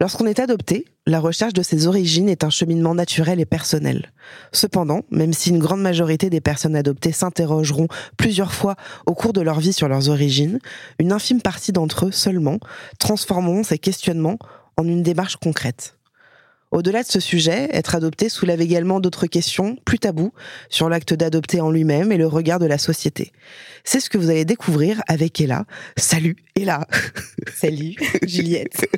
Lorsqu'on est adopté, la recherche de ses origines est un cheminement naturel et personnel. Cependant, même si une grande majorité des personnes adoptées s'interrogeront plusieurs fois au cours de leur vie sur leurs origines, une infime partie d'entre eux seulement transformeront ces questionnements en une démarche concrète. Au-delà de ce sujet, être adopté soulève également d'autres questions, plus tabous, sur l'acte d'adopter en lui-même et le regard de la société. C'est ce que vous allez découvrir avec Ella. Salut Ella Salut Juliette.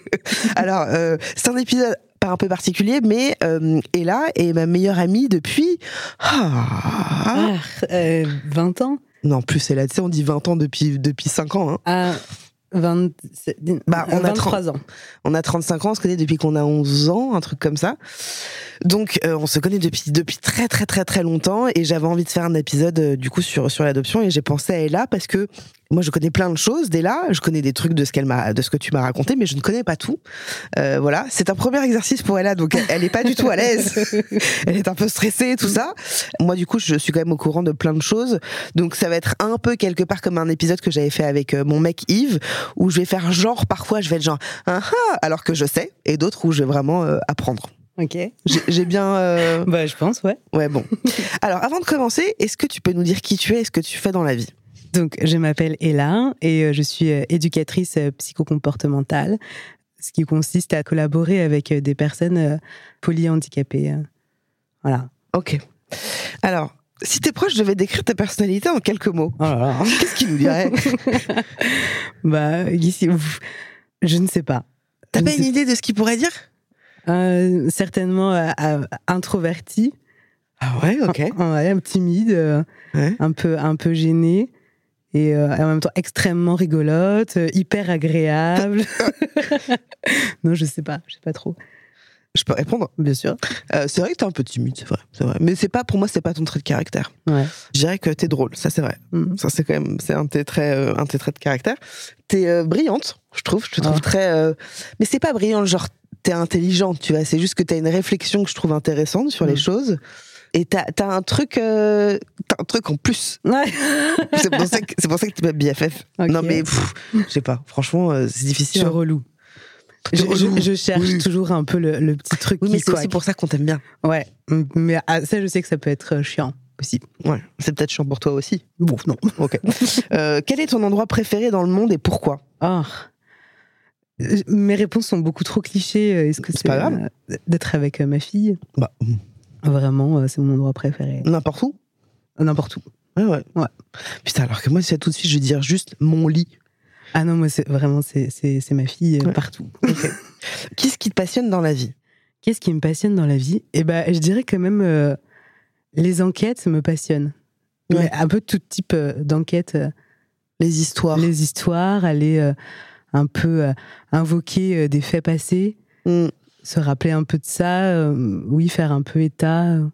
Alors, euh, c'est un épisode pas un peu particulier, mais euh, Ella est ma meilleure amie depuis... Ah, Ah, euh, 20 ans? Non, plus Ella, tu sais, on dit 20 ans depuis, depuis 5 ans. Hein. Ah, 20, Bah, on a 23 ans. On a 35 ans, on se connaît depuis qu'on a 11 ans, un truc comme ça. Donc, euh, on se connaît depuis, depuis très, très, très, très longtemps. Et j'avais envie de faire un épisode, euh, du coup, sur, sur l'adoption. Et j'ai pensé à Ella parce que moi, je connais plein de choses d'Ella. Je connais des trucs de ce, qu'elle m'a, de ce que tu m'as raconté, mais je ne connais pas tout. Euh, voilà. C'est un premier exercice pour Ella. Donc, elle, elle est pas du tout à l'aise. elle est un peu stressée, tout ça. Moi, du coup, je suis quand même au courant de plein de choses. Donc, ça va être un peu quelque part comme un épisode que j'avais fait avec euh, mon mec Yves, où je vais faire genre, parfois, je vais être genre, ah ah, alors que je sais, et d'autres où je vais vraiment euh, apprendre. Ok. J'ai j'ai bien. euh, Bah, je pense, ouais. Ouais, bon. Alors, avant de commencer, est-ce que tu peux nous dire qui tu es et ce que tu fais dans la vie? Donc, je m'appelle Ella et euh, je suis euh, éducatrice euh, psychocomportementale, ce qui consiste à collaborer avec des personnes polyhandicapées. Voilà. Ok. Alors, si tes proches devaient décrire ta personnalité en quelques mots, Oh qu'est-ce qu'ils nous diraient bah, ici, je ne sais pas. T'as Je pas ne une idée de ce qu'ils pourraient dire? Euh, certainement euh, introverti, Ah ouais, ok. ouais, timide, euh, Ouais. un peu un peu gêné et euh, en même temps extrêmement rigolote, euh, hyper agréable. non, je sais pas, je sais pas trop. Je peux répondre? Bien sûr. Euh, c'est vrai que t'es un peu timide, c'est vrai, c'est vrai. Mais c'est pas, pour moi, c'est pas ton trait de caractère. Ouais. Je dirais que t'es drôle, ça c'est vrai. Mm. Ça c'est quand même, c'est un de tes traits, euh, un de tes traits de caractère. T'es euh, brillante, je trouve. Je te trouve très. Mais c'est pas brillant, genre t'es intelligente, tu vois. C'est juste que t'as une réflexion que je trouve intéressante sur les Mm. choses. Et t'as as un truc, euh, t'as un truc en plus. Ouais. C'est pour ça que c'est pour ça que tu m'as BFF. Non mais je sais pas. Franchement, euh, c'est difficile. hein. relou. T'es Je, je- relou. je cherche Oui. toujours un peu le, le petit truc Oui, mais qui c'est aussi pour ça qu'on t'aime bien. Ouais. Mais ah, ça, je sais que ça peut être euh, chiant aussi. Ouais, c'est peut-être chiant pour toi aussi. Bon, non. Ok. Euh, quel est ton endroit préféré dans le monde et pourquoi? Oh. Euh, Mes réponses sont beaucoup trop clichés. Est-ce que C'est pas grave. d'être avec ma fille? Bah, Vraiment, euh, c'est mon endroit préféré. n'importe où? N'importe où. Ouais, ouais. Ouais. Putain, alors que moi, c'est tout de suite, je vais dire juste mon lit. Ah non, moi, c'est vraiment, c'est ma fille euh, Ouais. partout. Qu'est-ce qui te passionne dans la vie? Qu'est-ce qui me passionne dans la vie? Eh ben, je dirais quand même euh, les enquêtes me passionnent. Ouais. Un peu tout type euh, d'enquête, euh, Les histoires. les histoires, aller euh, un peu euh, invoquer euh, des faits passés, Mm. Se rappeler un peu de ça, euh, oui, faire un peu état, euh,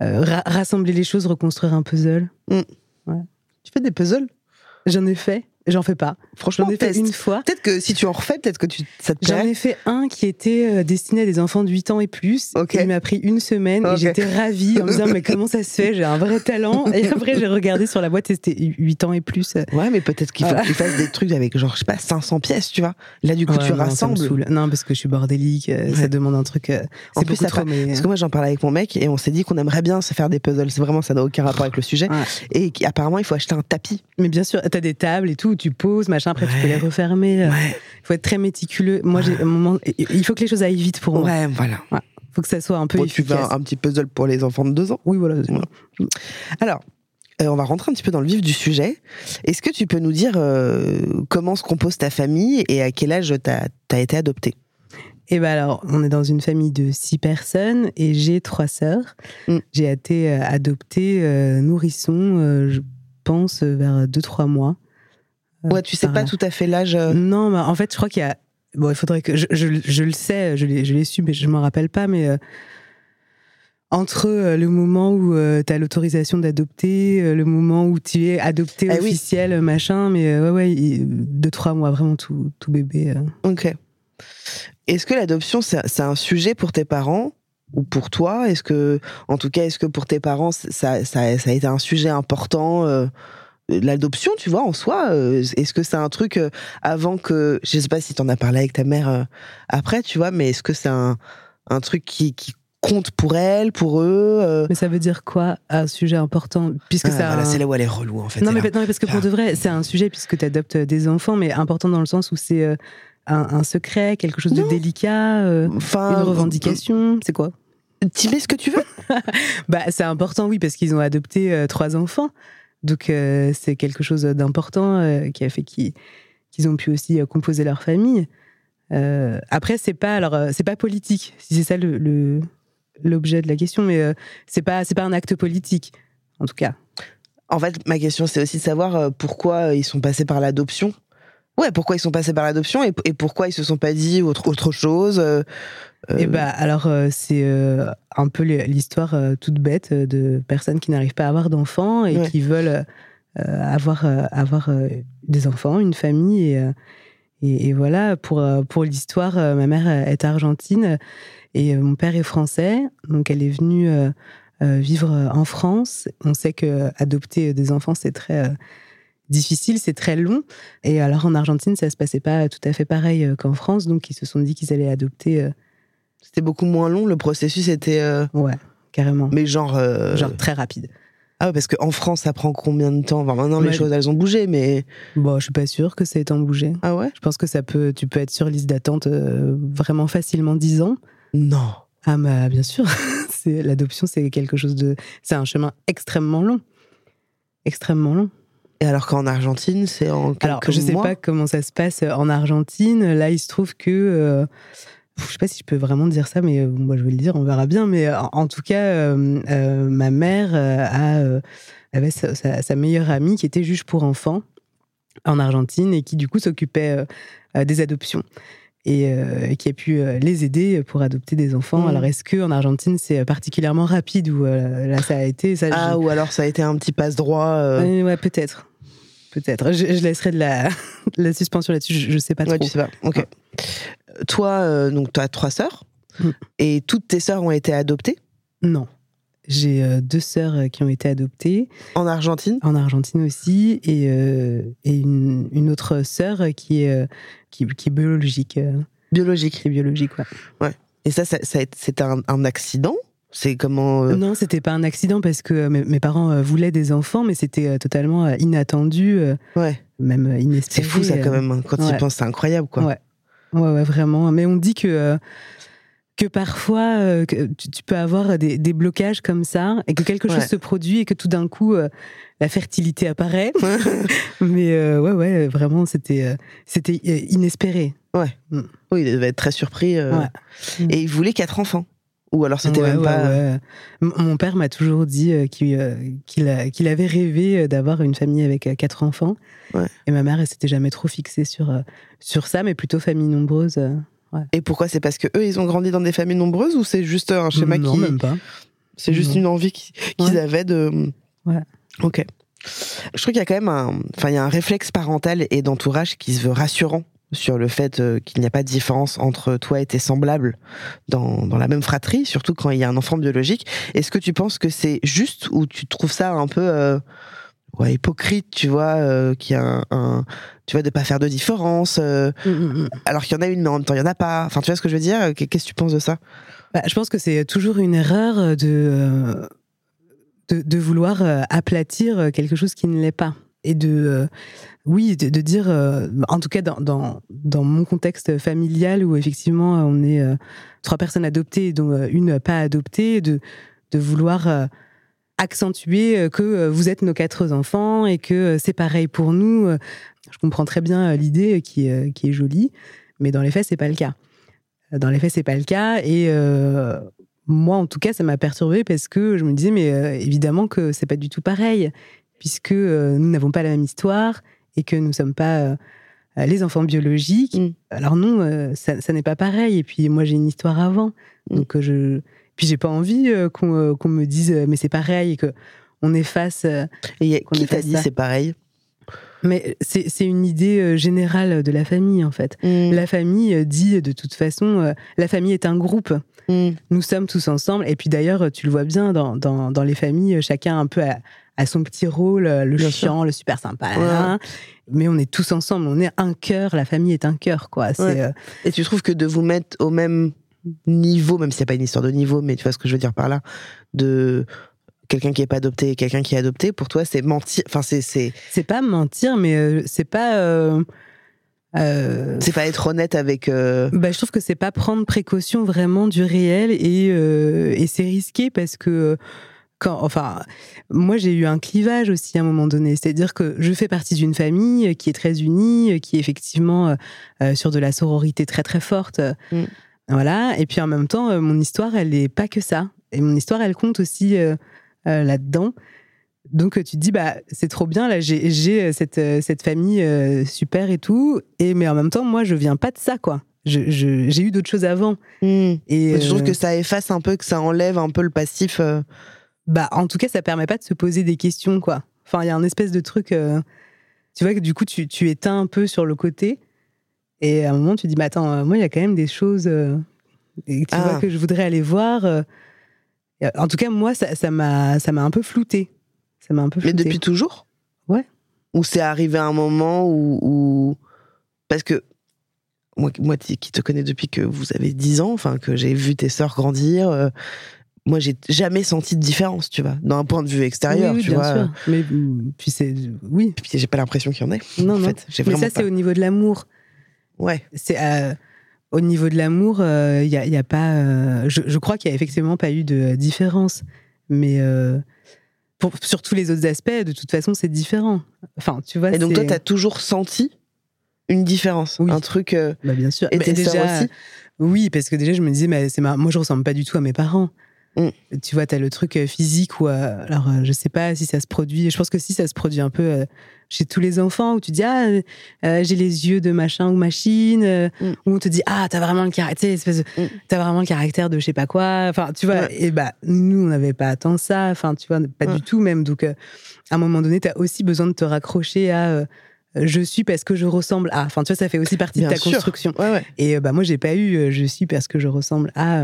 ra- rassembler les choses, reconstruire un puzzle. Tu fais des puzzles? J'en ai fait. J'en fais pas. Franchement, J'en ai fait une fois. Peut-être que si tu en refais, peut-être que tu, ça te J'en ai fait un qui était euh, destiné à des enfants de 8 ans et plus. Ok. Il m'a pris une semaine et j'étais ravie en me disant mais comment ça se fait? J'ai un vrai talent. Et après j'ai regardé sur la boîte et c'était 8 ans et plus. Ouais, mais peut-être qu'il faut que tu fasses des trucs avec genre, je sais pas, 500 pièces, tu vois. Là, du coup, Ouais, tu non, rassembles. Non, parce que je suis bordélique, euh, Ouais. ça demande un truc. euh, c'est plus, ça trop. Mais... Parce que moi, j'en parlais avec mon mec et on s'est dit qu'on aimerait bien se faire des puzzles. Vraiment, ça n'a aucun rapport avec le sujet. Ouais. Et qu'apparemment, il faut acheter un tapis. mais bien sûr, t'as des tables et tout, tu poses, machin. Après, tu peux Ouais. les refermer. euh, Ouais. Il faut être très méticuleux. Moi, j'ai un moment. Il faut que les choses aillent vite pour moi. Ouais, voilà. Il faut que ça soit un peu Bon, tu veux efficace. un, un petit puzzle pour les enfants de deux ans. Oui, voilà. Alors, euh, on va rentrer un petit peu dans le vif du sujet. Est-ce que tu peux nous dire euh, comment se compose ta famille et à quel âge t'as as été adopté Et ben alors, on est dans une famille de six personnes et j'ai trois sœurs. Mm. J'ai été adoptée euh, nourrisson, euh, je pense, vers 2-3 mois. Euh, Ouais, tu sais pas là. tout à fait l'âge. euh, Non, mais en fait, je crois qu'il y a. Bon, il faudrait que. Je, je, je le sais, je l'ai su, mais je m'en rappelle pas, mais. euh, entre euh, le moment où tu as l'autorisation d'adopter, euh, le moment où tu es adopté Ah officiel, euh, machin, mais euh, ouais, ouais, il- deux, trois mois, vraiment tout, tout bébé. euh. Ok. Est-ce que l'adoption, c'est c'est un sujet pour tes parents ou pour toi? Est-ce que, en tout cas, est-ce que pour tes parents, ça, ça, ça a été un sujet important euh, L'adoption, tu vois, en soi, euh, est-ce que c'est un truc euh, avant que, je sais pas si t'en as parlé avec ta mère euh, après, tu vois, mais est-ce que c'est un, un truc qui, qui compte pour elle, pour eux euh Mais ça veut dire quoi, un sujet important Puisque Ah, ça. voilà, un- c'est là où elle est relou, en fait. Non, mais, non, mais parce que pour Ah. de vrai, c'est un sujet puisque tu adoptes des enfants, mais important dans le sens où c'est euh, un, un secret, quelque chose Non. de délicat, euh, Enfin, une revendication. C'est quoi? Tu mets ce que tu veux Bah, c'est important, oui, parce qu'ils ont adopté trois enfants. Donc, euh, c'est quelque chose d'important euh, qui a fait qu'ils ont pu aussi euh, composer leur famille. Après, c'est pas alors c'est pas politique, si c'est ça l'objet de la question, mais c'est pas c'est pas un acte politique, en tout cas. En fait, ma question, c'est aussi de savoir pourquoi ils sont passés par l'adoption. Ouais, pourquoi ils sont passés par l'adoption et, et pourquoi ils se sont pas dit autre, autre chose. euh, euh, Et bah alors euh, c'est euh, un peu l'histoire euh, toute bête de personnes qui n'arrivent pas à avoir d'enfants et Ouais. qui veulent avoir avoir des enfants, une famille et et, et voilà pour pour l'histoire ma mère est argentine et mon père est français donc elle est venue vivre en France. On sait que adopter des enfants c'est très difficile, c'est très long. Et alors en Argentine, ça se passait pas tout à fait pareil euh, qu'en France, donc ils se sont dit qu'ils allaient adopter. euh, C'était beaucoup moins long, le processus était. euh, Ouais, carrément. mais genre. euh, Genre très rapide. Ah ouais, parce qu'en France, ça prend combien de temps? Enfin, maintenant, les choses, elles ont bougé, mais. Bon, je suis pas sûre que ça ait tant bougé. Ah ouais? Je pense que ça peut, tu peux être sur liste d'attente euh, vraiment facilement 10 ans. Non. Ah bah bien sûr, l'adoption, c'est quelque chose de, c'est un chemin extrêmement long, extrêmement long. Et alors qu'en Argentine, c'est en quelques Alors je sais mois pas comment ça se passe en Argentine. Là, il se trouve que euh, je sais pas si je peux vraiment dire ça, mais euh, moi je vais le dire, on verra bien. Mais euh, en, en tout cas, euh, euh, ma mère euh, a, euh, avait sa, sa- sa meilleure amie qui était juge pour enfants en Argentine et qui du coup s'occupait euh, euh, des adoptions et euh, qui a pu euh, les aider pour adopter des enfants. Mhm. Alors est-ce que en Argentine c'est particulièrement rapide ou euh, là ça a été ça, Ah, je- ou alors ça a été un petit passe-droit. euh, ouais, peut-être. Peut-être. Je, je laisserai de la, de la suspension là-dessus. Je, je sais pas Ouais, trop. tu sais pas. Ok. Toi, euh, donc, tu as trois sœurs. Mm. Et toutes tes sœurs ont été adoptées? Non. J'ai euh, deux sœurs euh, qui ont été adoptées en Argentine? en Argentine aussi et, euh, et une, une autre sœur qui est, qui, qui est biologique. Biologique. qui est biologique, ouais. Et ça, ça, un, un accident? C'est comment euh, Non, c'était pas un accident parce que euh, mes, mes parents euh, voulaient des enfants, mais c'était euh, totalement inattendu, Ouais. même euh, C'est inespéré. fou ça quand même. hein. Quand tu y ouais. penses, c'est incroyable quoi. Ouais. Ouais, ouais, vraiment. Mais on dit que, que parfois, euh, que tu, peux avoir des, des blocages comme ça, et que quelque chose Ouais. se produit, et que tout d'un coup, euh, la fertilité apparaît. Mais euh, ouais, ouais, vraiment, c'était c'était inespéré. Oui, il devait être très surpris. Ouais. Et il voulait quatre enfants. Ou alors c'était Ouais, même pas. ouais. M- Mon père m'a toujours dit euh, qu'il euh, qu'il avait rêvé euh, d'avoir une famille avec euh, quatre enfants. Et ma mère, elle s'était jamais trop fixée sur, euh, sur ça, mais plutôt famille nombreuse. euh. Et pourquoi C'est parce que eux, ils ont grandi dans des familles nombreuses ou c'est juste un schéma non, qui. même pas. C'est juste Non. une envie qui- qu'ils avaient de. Ouais. Ok. Je trouve qu'il y a quand même un, enfin, il y a un réflexe parental et d'entourage qui se veut rassurant sur le fait euh, qu'il n'y a pas de différence entre toi et tes semblables dans, dans la même fratrie, surtout quand il y a un enfant biologique. Est-ce que tu penses que c'est juste ou tu trouves ça un peu euh, ouais, hypocrite, tu vois, euh, qu'il y a un, tu vois, de pas faire de différence, euh, Mm, mm, mm. alors qu'il y en a une, mais en même temps il y en a pas. Enfin, tu vois ce que je veux dire? Qu'est-ce que tu penses de ça? Bah, je pense que c'est toujours une erreur de, de, de vouloir aplatir quelque chose qui ne l'est pas. Et de, euh, oui, de, dire, euh, en tout cas dans, dans, mon contexte familial où effectivement on est euh, trois personnes adoptées, dont une pas adoptée, de, de vouloir accentuer que vous êtes nos quatre enfants et que c'est pareil pour nous. Je comprends très bien l'idée qui, qui est jolie, mais dans les faits, c'est pas le cas. Dans les faits, c'est pas le cas. Et moi, en tout cas, ça m'a perturbée parce que je me disais, mais évidemment que c'est pas du tout pareil, puisque euh, nous n'avons pas la même histoire et que nous sommes pas euh, les enfants biologiques. Mm. Alors non, euh, ça, ça n'est pas pareil. Et puis moi, j'ai une histoire avant, Mm. donc je. Puis j'ai pas envie qu'on me dise, mais c'est pareil et que on efface. euh, Et Qu'on qui t'a dit c'est pareil? Mais c'est c'est une idée euh, générale de la famille, en fait. Mm. La famille euh, dit de toute façon, euh, la famille est un groupe. Mm. Nous sommes tous ensemble. Et puis d'ailleurs, tu le vois bien dans, dans, dans les familles, chacun un peu a, a son petit rôle, le Bien chiant, le super sympa. Ouais. hein. Mais on est tous ensemble, on est un cœur, la famille est un cœur, quoi. C'est, Ouais. euh, Et tu trouves que de vous mettre au même niveau, même n'y a pas une histoire de niveau, mais tu vois ce que je veux dire par là, de quelqu'un qui est pas adopté et quelqu'un qui est adopté, pour toi, c'est mentir. Enfin, c'est c'est c'est pas mentir, mais euh, c'est pas. euh, euh, c'est pas être honnête avec. Bah, je trouve que c'est pas prendre précaution vraiment du réel et, et c'est risqué parce que quand, enfin, moi j'ai eu un clivage aussi à un moment donné, c'est-à-dire que je fais partie d'une famille qui est très unie, qui est effectivement sur de la sororité très très forte, Mm. voilà. Et puis en même temps, mon histoire, elle est pas que ça, et mon histoire, elle compte aussi euh, euh, là-dedans. Donc tu te dis bah c'est trop bien là j'ai j'ai euh, cette euh, cette famille euh, super et tout et mais en même temps moi je viens pas de ça quoi. Je- je- J'ai eu d'autres choses avant et Mais tu trouves euh, que ça efface un peu, que ça enlève un peu le passif. bah en tout cas ça permet pas de se poser des questions quoi. Enfin il y a un espèce de truc tu vois que du coup tu tu éteins un peu sur le côté et à un moment tu dis mais attends moi il y a quand même des choses et tu Ah. vois que je voudrais aller voir. Euh. En tout cas moi ça m'a ça m'a un peu flouté. Ça m'a un peu Mais flouté. depuis toujours? Ouais. Ou c'est arrivé à un moment où. où- Parce que. Moi, moi qui te connais depuis que vous avez 10 ans, enfin, que j'ai vu tes sœurs grandir, euh, moi, j'ai jamais senti de différence, tu vois, d'un point de vue extérieur, Oui, oui, tu bien vois. sûr. Mais mm, puis c'est oui. Puis j'ai pas l'impression qu'il y en ait. Non en non. fait. Mais ça c'est au niveau de l'amour. Ouais. C'est euh, au niveau de l'amour, il y, a, y a pas. euh, je, je crois qu'il y a effectivement pas eu de différence, mais euh, pour, sur tous les autres aspects, de toute façon, c'est différent. Enfin, tu vois. Et donc, toi, c'est- t'as toujours senti une différence, Oui. un truc. euh, Bah, bien sûr. Et sœurs déjà, aussi Oui, parce que déjà, je me disais, mais c'est moi, je ressemble pas du tout à mes parents. Mm. Tu vois, tu as le truc euh, physique euh, alors, euh, je sais pas si ça se produit, je pense que si ça se produit un peu euh, chez tous les enfants, où tu dis, ah, euh, j'ai les yeux de machin ou machine, euh, Mm. où on te dit, ah, t'as vraiment le caractère, espèce de- Mm. t'as vraiment le caractère de je sais pas quoi. Enfin, tu vois, Ouais. et bah, nous, on n'avait pas tant ça, enfin, tu vois, pas Ouais. du tout même. Donc, euh, à un moment donné, tu as aussi besoin de te raccrocher à. je suis parce que je ressemble à. Enfin, tu vois, ça fait aussi partie Bien de ta sûr. construction. Ouais. Et bah moi j'ai pas eu je suis parce que je ressemble à.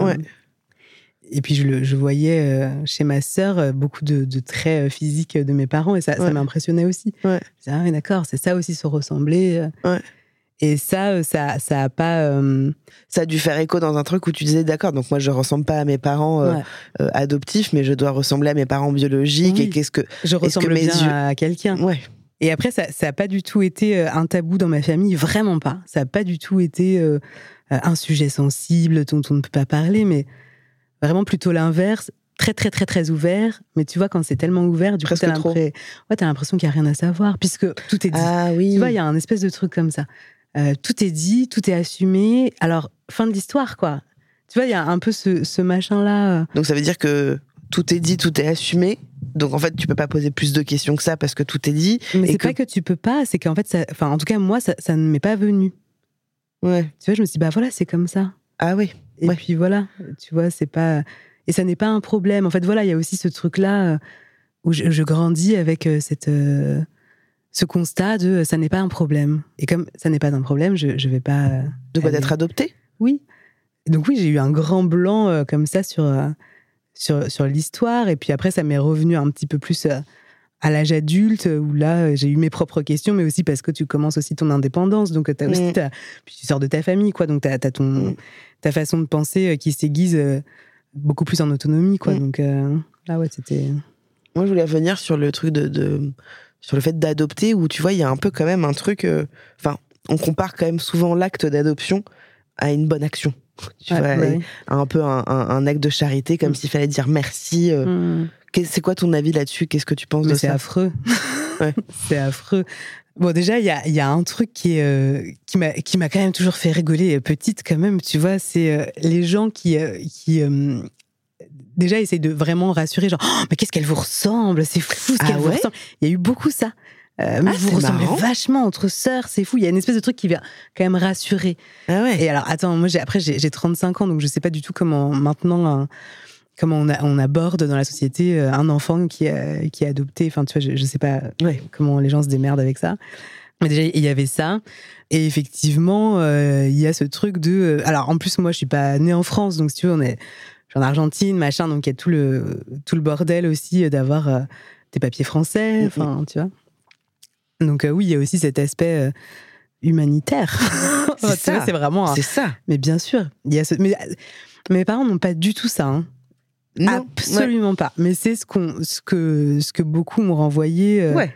Et puis je, le, je voyais euh, chez ma sœur euh, beaucoup de, de traits euh, physiques de mes parents et ça, ça Ouais. m'impressionnait aussi. Ouais. Je disais, ah d'accord c'est ça aussi se ressembler. Ouais. Et ça ça ça a pas. euh, Ça a dû faire écho dans un truc où tu disais, d'accord, donc moi, je ressemble pas à mes parents euh, ouais. euh, adoptifs, mais je dois ressembler à mes parents biologiques. Oui. Et qu'est-ce que. Je ressemble mes bien yeux- à quelqu'un. Ouais. Et après, ça n'a pas du tout été un tabou dans ma famille, vraiment pas. Ça n'a pas du tout été un sujet sensible dont on ne peut pas parler, mais vraiment plutôt l'inverse. Très, très, très, très ouvert. Mais tu vois, quand c'est tellement ouvert, du Presque coup, t'as l'impression ouais, l'impression qu'il n'y a rien à savoir, puisque tout est dit. Ah oui. Tu vois, il y a un espèce de truc comme ça. Euh, tout est dit, tout est assumé. Alors, fin de l'histoire, quoi. Tu vois, il y a un peu ce, ce machin-là. euh, Donc ça veut dire que tout est dit, tout est assumé. Donc en fait, tu peux pas poser plus de questions que ça parce que tout est dit. Mais c'est que- pas que tu peux pas, c'est qu'en fait, ça, enfin, en tout cas, moi, ça, ça ne m'est pas venu. Ouais. Tu vois, je me suis dit, bah voilà, c'est comme ça. Ah oui. Et Ouais. puis voilà, tu vois, c'est pas. Et ça n'est pas un problème. En fait, voilà, il y a aussi ce truc-là euh, où je, je grandis avec cette ce constat de ça n'est pas un problème. Et comme ça n'est pas un problème, je ne vais pas. De quoi d'être adopté Oui. Donc oui, j'ai eu un grand blanc comme ça sur, sur, sur l'histoire. Et puis après, ça m'est revenu un petit peu plus à l'âge adulte, où là, j'ai eu mes propres questions, mais aussi parce que tu commences aussi ton indépendance. Donc, as aussi mm. puis tu sors de ta famille, quoi. Donc, tu as, ton, mm. ta façon de penser qui s'aiguise beaucoup plus en autonomie, quoi. Mm. Donc, là, ouais, c'était. Moi, je voulais revenir sur le truc de sur le fait d'adopter, où tu vois, il y a un peu quand même un truc. Euh, enfin, on compare quand même souvent l'acte d'adoption à une bonne action. Tu vois, un peu un, acte de charité, comme mm. s'il fallait dire merci. Euh. C'est quoi ton avis là-dessus? Qu'est-ce que tu penses de ça C'est affreux. c'est affreux. Bon, déjà, il y a, y a, un truc qui, euh, qui m'a quand même toujours fait rigoler, petite quand même, tu vois, c'est les gens qui, qui déjà essaye de vraiment rassurer, genre, oh, mais qu'est-ce qu'elle vous ressemble? C'est fou ce ah qu'elle vous ressemble. Il y a eu beaucoup ça. Euh, mais ah, vous ressemblez vachement entre sœurs, c'est fou. Il y a une espèce de truc qui vient quand même rassurer. Ah ouais. Et alors, attends, moi, après, j'ai 35 ans, donc je sais pas du tout comment maintenant. Comment on, on, aborde dans la société euh, un enfant qui, est, qui est adopté. Enfin, tu vois, je, je sais pas comment les gens se démerdent avec ça. Mais déjà, il y avait ça. Et effectivement, euh, il y a ce truc de. Alors, en plus, moi, je suis pas née en France, donc si tu veux, on est en Argentine, machin, donc il y a tout le, tout le bordel aussi euh, d'avoir euh, des papiers français, mm, enfin, tu vois. Donc euh, oui, il y a aussi cet aspect humanitaire. c'est ça. C'est vraiment. C'est ça. Mais bien sûr, il y a ce. Mais, mes parents n'ont pas du tout ça. Hein. Non, Absolument pas. Mais c'est ce, qu'on, ce, que, ce que beaucoup m'ont renvoyé. ouais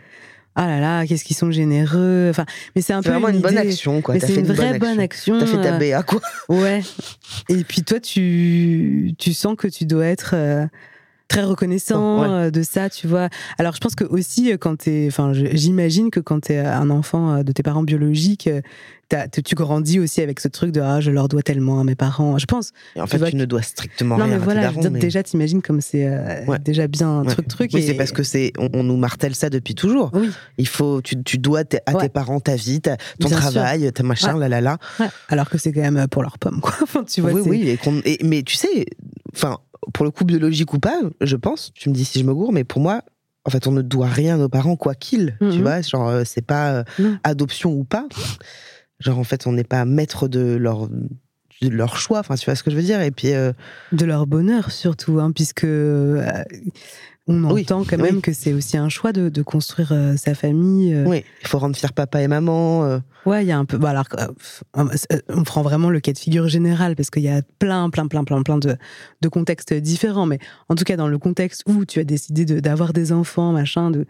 ah là là, qu'est-ce qu'ils sont généreux. Enfin, mais c'est un peu vraiment une, bonne action, quoi. C'est une, vraie bonne action. T'as fait ta euh, BA, quoi. Ouais. Et puis toi, tu, tu sens que tu dois être euh, très reconnaissant euh, de ça, tu vois. Alors, je pense que aussi, quand t'es, enfin, j'imagine que quand t'es un enfant de tes parents biologiques, tu grandis aussi avec ce truc de ah, je leur dois tellement à mes parents. Je pense. Et en fait, tu, ne dois strictement rien. Non, mais voilà, mais... déjà, t'imagines comme c'est euh, déjà bien un truc, truc. Oui, c'est parce que c'est, on, nous martèle ça depuis toujours. Oui. Il faut, tu, tu dois à tes parents ta vie, ton travail, ta machin, là, là, là. Alors que c'est quand même pour leur pomme, quoi. tu vois, oui, oui. Et mais tu sais, enfin, pour le coup, biologique ou pas, je pense, tu me dis si je me gourre, mais pour moi, en fait, on ne doit rien à nos parents, quoi qu'ils. Tu mhm. vois, genre, euh, c'est pas euh, adoption ou pas. Genre, en fait, on n'est pas maître de leur, de leur choix, enfin, tu vois ce que je veux dire Et puis. Euh, de leur bonheur, surtout, hein, puisque. Euh, on entend quand même que c'est aussi un choix de, de construire euh, sa famille. Oui, il faut rendre fier papa et maman. Ouais, il y a un peu. Bah alors, on prend vraiment le cas de figure général parce qu'il y a plein, plein, plein, plein, plein de, de contextes différents. Mais en tout cas, dans le contexte où tu as décidé d'avoir des enfants, machin, de,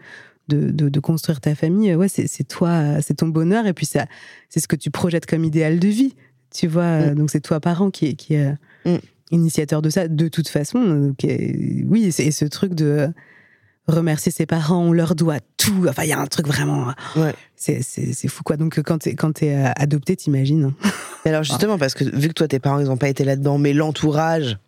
de, construire ta famille, ouais, c'est toi, c'est ton bonheur, et puis c'est ce que tu projettes comme idéal de vie, tu vois. Mm. Donc c'est toi, parent, qui est, qui mm. Initiateur de ça, de toute façon. oui, et ce truc de remercier ses parents, on leur doit tout. Enfin, il y a un truc vraiment. Ouais. C'est fou, quoi. Donc, quand t'es es adopté, t'imagines. Alors, justement, parce que vu que toi, tes parents, ils n'ont pas été là-dedans, mais l'entourage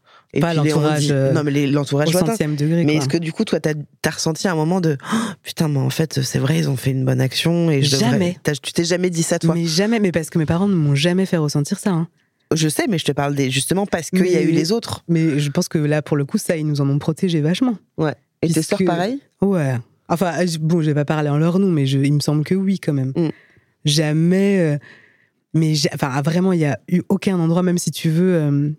pas l'entourage. Euh, non, mais l'entourage. Au centième degré. Mais est-ce que du coup, toi, t'as as ressenti un moment de oh, putain, mais en fait, c'est vrai, ils ont fait une bonne action et je Jamais. Tu t'es jamais dit ça, toi? Mais jamais, mais parce que mes parents ne m'ont jamais fait ressentir ça. Hein. Je sais, mais je te parle des, justement parce qu'il y a eu les autres. Mais je pense que là, pour le coup, ça, ils nous en ont protégé vachement. Ouais. Et tes sœurs, pareil? Ouais. Enfin, bon, je vais pas parler en leur nom, mais je, il me semble que oui, quand même. Mm. Jamais. Euh, mais enfin, vraiment, il y a eu aucun endroit, même si tu veux. Euh,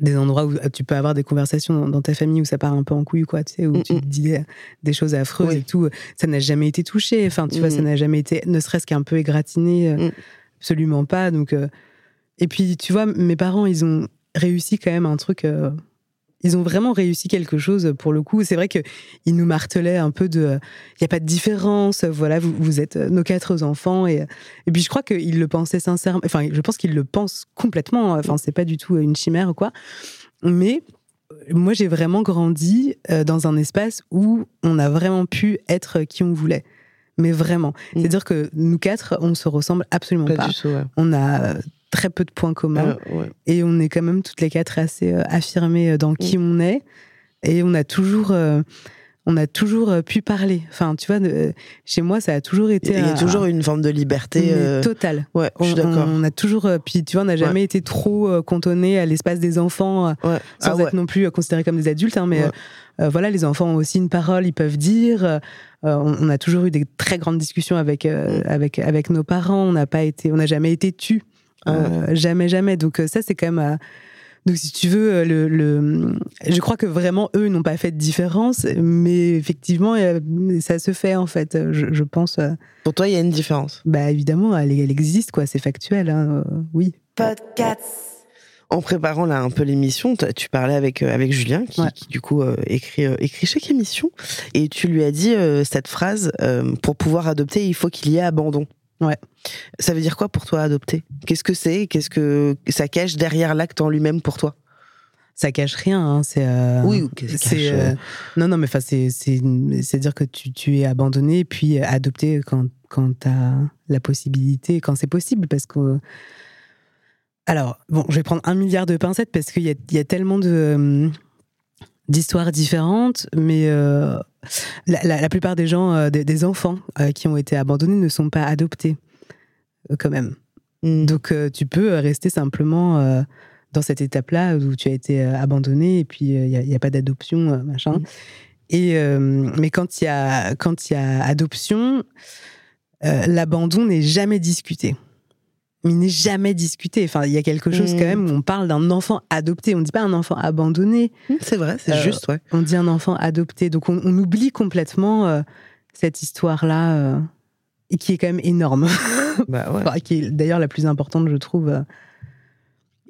des endroits où tu peux avoir des conversations dans, ta famille où ça part un peu en couille, quoi, tu sais, où tu te dis des, choses affreuses et tout. Ça n'a jamais été touché. Enfin, tu vois, ça n'a jamais été, ne serait-ce qu'un peu égratigné. Euh, absolument pas. Donc, euh, et puis, tu vois, mes parents, ils ont réussi quand même un truc euh, ils ont vraiment réussi quelque chose pour le coup. C'est vrai qu'ils nous martelaient un peu de, il n'y a pas de différence. Voilà, vous, vous êtes nos quatre enfants et et puis je crois qu'ils le pensaient sincèrement. Enfin, je pense qu'ils le pensent complètement. Enfin, c'est pas du tout une chimère ou quoi. Mais moi, j'ai vraiment grandi euh, dans un espace où on a vraiment pu être qui on voulait mais vraiment. Mm. C'est-à-dire que nous quatre, on se ressemble absolument pas. On a très peu de points communs. Et on est quand même toutes les quatre assez euh, affirmées euh, dans qui mm. on est. Et on a toujours, euh, on a toujours pu parler. Enfin, tu vois, chez moi, ça a toujours été. Il y a toujours une forme de liberté. Totale. Ouais, je suis d'accord. On, a toujours. Puis, tu vois, on n'a jamais été trop cantonné à l'espace des enfants, sans ah être non plus considéré comme des adultes. Hein, mais voilà, les enfants ont aussi une parole, ils peuvent dire. On, a toujours eu des très grandes discussions avec mm. avec avec nos parents. On n'a pas été, on n'a jamais été tu, ah jamais jamais. Donc ça, c'est quand même donc, si tu veux, le, le, je crois que vraiment, eux n'ont pas fait de différence, mais effectivement, ça se fait, en fait, je, pense. Pour toi, il y a une différence? Bah, évidemment, elle, elle existe, quoi, c'est factuel, hein, oui. Podcast en préparant là un peu l'émission, tu parlais avec euh, avec Julien qui, du coup euh, écrit euh, écrit chaque émission et tu lui as dit cette phrase pour pouvoir adopter il faut qu'il y ait abandon. Ouais. Ça veut dire quoi pour toi adopter? Qu'est-ce que c'est? Qu'est-ce que ça cache derrière l'acte en lui-même pour toi? Ça cache rien. Hein, c'est oui, c'est non non mais enfin c'est c'est dire que tu, tu es abandonné puis adopté quand quand t'as la possibilité quand c'est possible parce que alors, bon, je vais prendre un milliard de pincettes parce qu'il y, y a, tellement de euh, d'histoires différentes, mais euh, la, plupart des gens, euh, des, enfants qui ont été abandonnés ne sont pas adoptés, quand même. Hmm. Donc, tu peux rester simplement dans cette étape-là où tu as été abandonné et puis il n'y a, pas d'adoption, machin. Hmm. Et, mais quand il y a, quand il y a adoption, l'abandon n'est jamais discuté mais il n'est jamais discuté. Enfin, il y a quelque chose quand mm. même où on parle d'un enfant adopté. On ne dit pas un enfant abandonné. Mm, c'est vrai, c'est euh, juste, ouais. On dit un enfant adopté. Donc on, oublie complètement euh, cette histoire-là, euh, et qui est quand même énorme. Bah ouais. qui est d'ailleurs la plus importante, je trouve.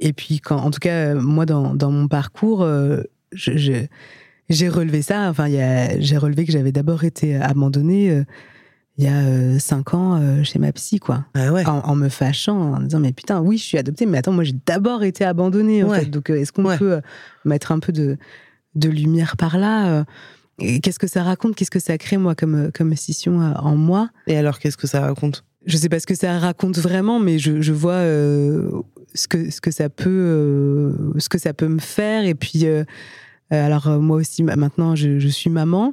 Et puis, quand, en tout cas, moi, dans, dans mon parcours, j'ai relevé ça. Enfin, j'ai relevé que j'avais d'abord été abandonnée il y a euh, cinq ans euh, chez ma psy, quoi. Ah ouais. en, me fâchant, en disant mais putain, oui, je suis adoptée, mais attends, moi j'ai d'abord été abandonnée. En fait. Donc euh, est-ce qu'on peut mettre un peu de, de lumière par là Qu'est-ce que ça raconte? Qu'est-ce que ça crée moi comme comme scission en moi? Et alors qu'est-ce que ça raconte? Je sais pas ce que ça raconte vraiment, mais je, je vois ce que ce que ça peut ce que ça peut me faire. Et puis alors moi aussi maintenant je, je suis maman.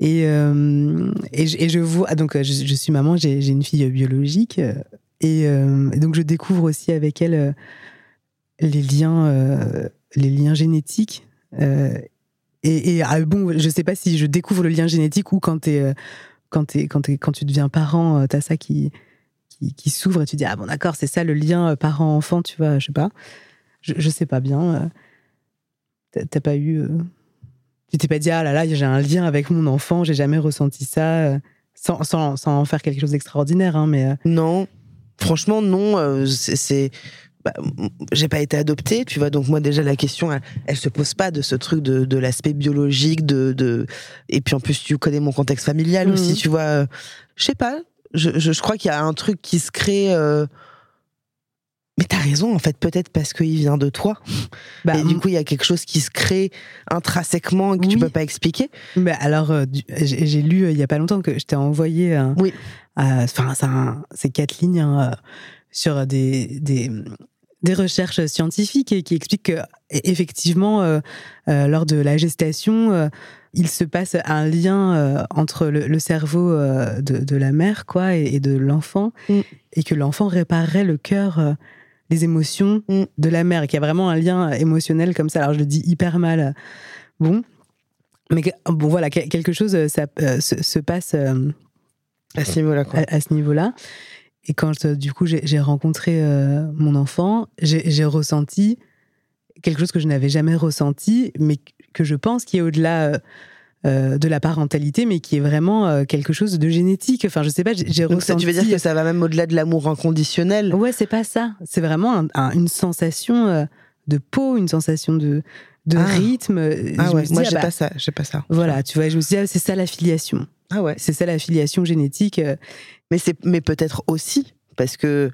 Et, euh, et, je vois, ah, donc je, je suis maman, j'ai une fille biologique, euh, et, euh, et, donc je découvre aussi avec elle les liens, les liens génétiques. et, et ah, bon, je sais pas si je découvre le lien génétique ou quand, quand, quand, quand tu deviens parent, tu as ça qui, qui, qui s'ouvre et tu dis, ah bon, d'accord, c'est ça le lien parent-enfant, tu vois, je sais pas. Je, je sais pas bien. T'as pas eu tu t'es pas dit, ah là là, j'ai un lien avec mon enfant, j'ai jamais ressenti ça, euh, sans, sans, sans, en faire quelque chose d'extraordinaire, hein, mais. Euh. Non, franchement, non. Euh, c'est. Bah, j'ai pas été adoptée, tu vois, donc moi déjà la question, elle, se pose pas de ce truc de, de l'aspect biologique, de, de, et puis en plus tu connais mon contexte familial mmh. aussi, tu vois. Je sais pas, je, je, crois qu'il y a un truc qui se crée. Mais t'as raison, en fait, peut-être parce qu'il vient de toi. Bah, et du coup, il y a quelque chose qui se crée intrinsèquement et que tu peux pas expliquer. Bah, alors, euh, j'ai lu euh, il y a pas longtemps que je t'ai envoyé. oui. Enfin, c'est quatre lignes hein, euh, sur des, des, des, recherches scientifiques et qui expliquent que, effectivement, lors de la gestation, il se passe un lien entre le, cerveau de, de, la mère quoi, et, de l'enfant, mm. et que l'enfant réparerait le cœur les émotions mm. de la mère, qui a vraiment un lien émotionnel comme ça. Alors je le dis hyper mal. Bon, mais bon voilà, quelque chose euh, ça euh, se, passe euh, à ce niveau-là. À, ce niveau-là. Et quand du coup j'ai rencontré mon enfant, j'ai ressenti quelque chose que je n'avais jamais ressenti, mais que je pense qui est au-delà euh, de la parentalité, mais qui est vraiment euh, quelque chose de génétique. Enfin, je sais pas, j'ai ressenti. tu veux dire que ça va même au-delà de l'amour inconditionnel Ouais, c'est pas ça. C'est vraiment une sensation euh, de peau, une sensation de, de ah. rythme. Ah ouais, moi j'ai bah, pas ça, j'ai pas ça. Voilà, tu vois, je me suis dit, ah, c'est ça l'affiliation. Ah ouais. C'est ça l'affiliation génétique. Mais c'est, mais peut-être aussi parce que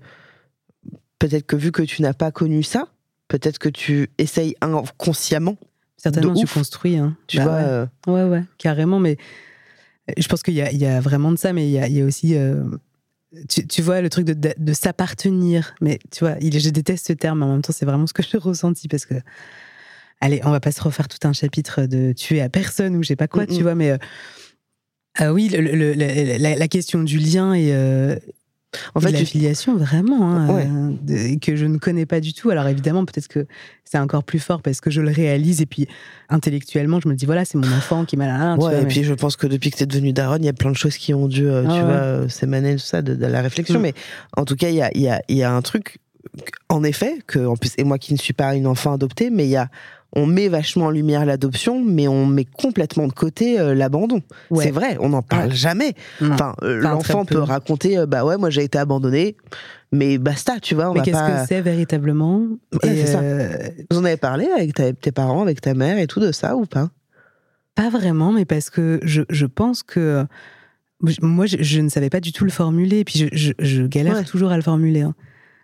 peut-être que vu que tu n'as pas connu ça, peut-être que tu essayes inconsciemment Certainement, tu construis. Hein. Tu bah vois. Euh, ouais. ouais, carrément. Mais euh, je pense qu'il y, y a, vraiment de ça, mais il y a, il y a aussi. Euh, tu, tu, vois, le truc de, de, s'appartenir. Mais tu vois, il, je déteste ce terme, mais en même temps, c'est vraiment ce que j'ai ressenti parce que. Allez, on va pas se refaire tout un chapitre de tuer à personne ou je sais pas quoi, tu vois, mais. ah oui, le, la, la, question du lien et En fait, l'affiliation vraiment, hein, que je ne connais pas du tout. Alors évidemment, peut-être que c'est encore plus fort parce que je le réalise et puis intellectuellement, je me dis voilà, c'est mon enfant qui m'a. Ouais, et puis je pense que depuis que tu es devenue daronne, il y a plein de choses qui ont dû, euh, tu ah vois, s'émaner de ça, de, la réflexion. Mm. Mais en tout cas, il y a, y, a, y a un truc, en effet, que en plus, et moi qui ne suis pas une enfant adoptée, mais il y a on met vachement en lumière l'adoption, mais on met complètement de côté euh, l'abandon. C'est vrai, on n'en parle jamais. Enfin, euh, l'enfant peut raconter, euh, bah ouais, moi j'ai été abandonné, mais basta, tu vois. mais qu'est-ce que c'est véritablement? Vous en avez parlé avec tes parents, avec ta mère et tout de ça ou pas? Pas vraiment, mais parce que je, pense que moi, je, ne savais pas du tout le formuler, puis je, galère toujours à le formuler. Hein.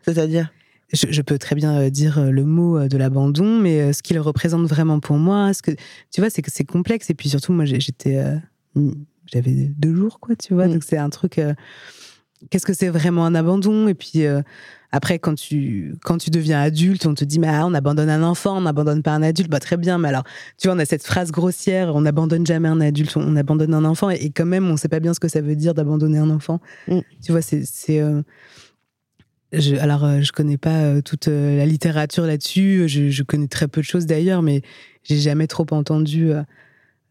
C'est-à-dire? Je, peux très bien euh, dire euh, le mot euh, de l'abandon, mais ce qu'il représente vraiment pour moi, ce que tu vois, c'est que c'est complexe. Et puis surtout, moi, j'étais, j'avais deux jours, quoi, tu vois. Mm. Donc c'est un truc. Qu'est-ce que c'est vraiment un abandon? Et puis après, quand tu quand tu deviens adulte, on te dit, mais ah, on abandonne un enfant, on n'abandonne pas un adulte. Bah très bien, mais alors, tu vois, on a cette phrase grossière, on n'abandonne jamais un adulte, on, abandonne un enfant, et, quand même, on sait pas bien ce que ça veut dire d'abandonner un enfant. Mm. Tu vois, c'est je, alors, euh, je connais pas euh, toute euh, la littérature là-dessus. Je, connais très peu de choses d'ailleurs, mais j'ai jamais trop entendu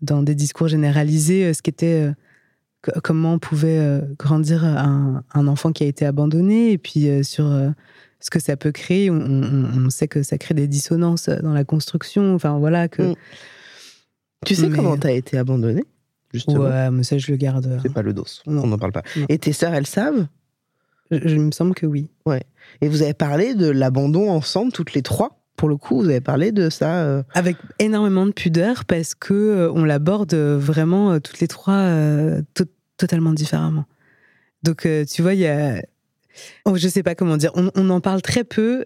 dans des discours généralisés ce qu'était comment on pouvait grandir un, enfant qui a été abandonné et puis sur ce que ça peut créer. On, sait que ça crée des dissonances dans la construction. Enfin voilà que. Mm. Tu sais comment tu as été abandonné justement? Ouais, mais ça je le garde. C'est pas le dos. On n'en parle pas. Et tes sœurs, elles savent? Je, me semble que oui. Ouais. Et vous avez parlé de l'abandon ensemble, toutes les trois pour le coup, vous avez parlé de ça euh Avec énormément de pudeur parce que euh, on l'aborde vraiment euh, toutes les trois totalement différemment. Donc, tu vois, il y a. Oh, je sais pas comment dire. On, en parle très peu,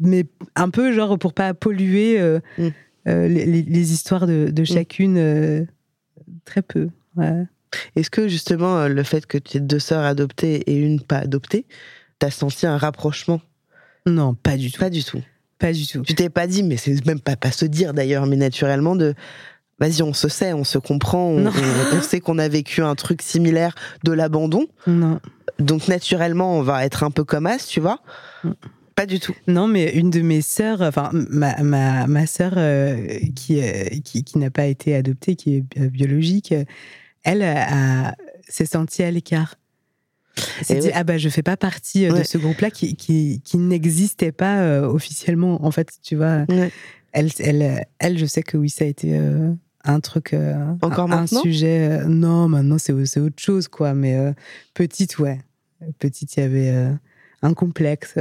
mais un peu genre pour pas polluer mm. les, histoires de, de mm. chacune. très peu. Ouais. Est-ce que justement euh, le fait que tu aies deux sœurs adoptées et une pas adoptée, t'as senti un rapprochement? Non, pas du tout. Pas du tout. Pas du tout. Tu t'es pas dit, mais c'est même pas, pas se dire d'ailleurs, mais naturellement de vas-y, on se sait, on se comprend, on, sait qu'on a vécu un truc similaire de l'abandon. Non. Donc naturellement, on va être un peu comme as, tu vois. Pas du tout. Non, mais une de mes sœurs, enfin ma, ma, ma sœur euh, qui, euh, qui, qui n'a pas été adoptée, qui est biologique, elle s'est sentie à l'écart. Elle s'est dit, ah bah je fais pas partie euh, de ce groupe-là qui, qui, n'existait pas euh, officiellement, en fait, tu vois. Elle, elle, elle, je sais que oui, ça a été euh, un truc, Encore un, sujet. non, maintenant c'est autre chose, quoi. Mais petite, ouais. Petite, il y avait un complexe.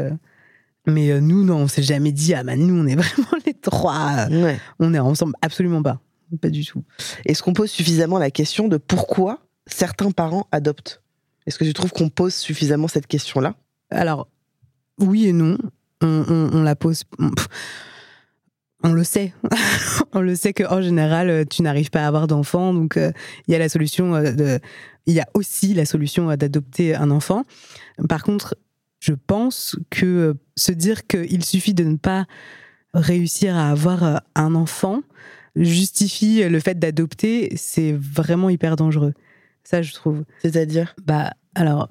Mais nous, non, on s'est jamais dit, ah bah nous, on est vraiment les trois. On est ensemble, absolument pas. Pas du tout. Est-ce qu'on pose suffisamment la question de pourquoi certains parents adoptent? Est-ce que tu trouves qu'on pose suffisamment cette question-là? Alors, oui et non. On, la pose. On, le sait. on le sait qu'en général, tu n'arrives pas à avoir d'enfant. Donc, euh, il y a la solution euh. Il y a aussi la solution euh, d'adopter un enfant. Par contre, je pense que se dire qu'il suffit de ne pas réussir à avoir un enfant, justifie le fait d'adopter, c'est vraiment hyper dangereux. Ça, je trouve. C'est-à-dire? Bah, alors,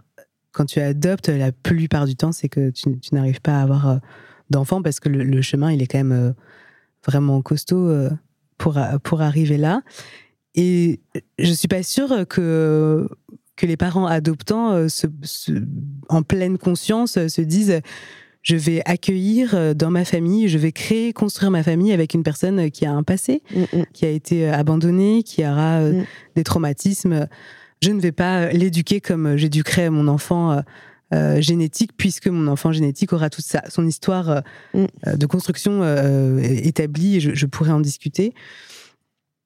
quand tu adoptes, la plupart du temps, c'est que tu, n'arrives pas à avoir euh, d'enfant parce que le, chemin, il est quand même euh, vraiment costaud euh, pour, pour arriver là. Et je suis pas sûre que, que les parents adoptants, en pleine conscience, se disent je vais accueillir euh, dans ma famille, je vais créer, construire ma famille avec une personne qui a un passé, mm, mm. qui a été euh, abandonnée, qui aura euh, mm. des traumatismes. Je ne vais pas l'éduquer comme j'éduquerais mon enfant génétique, puisque mon enfant génétique aura toute sa, son histoire de construction établie et je, pourrais en discuter.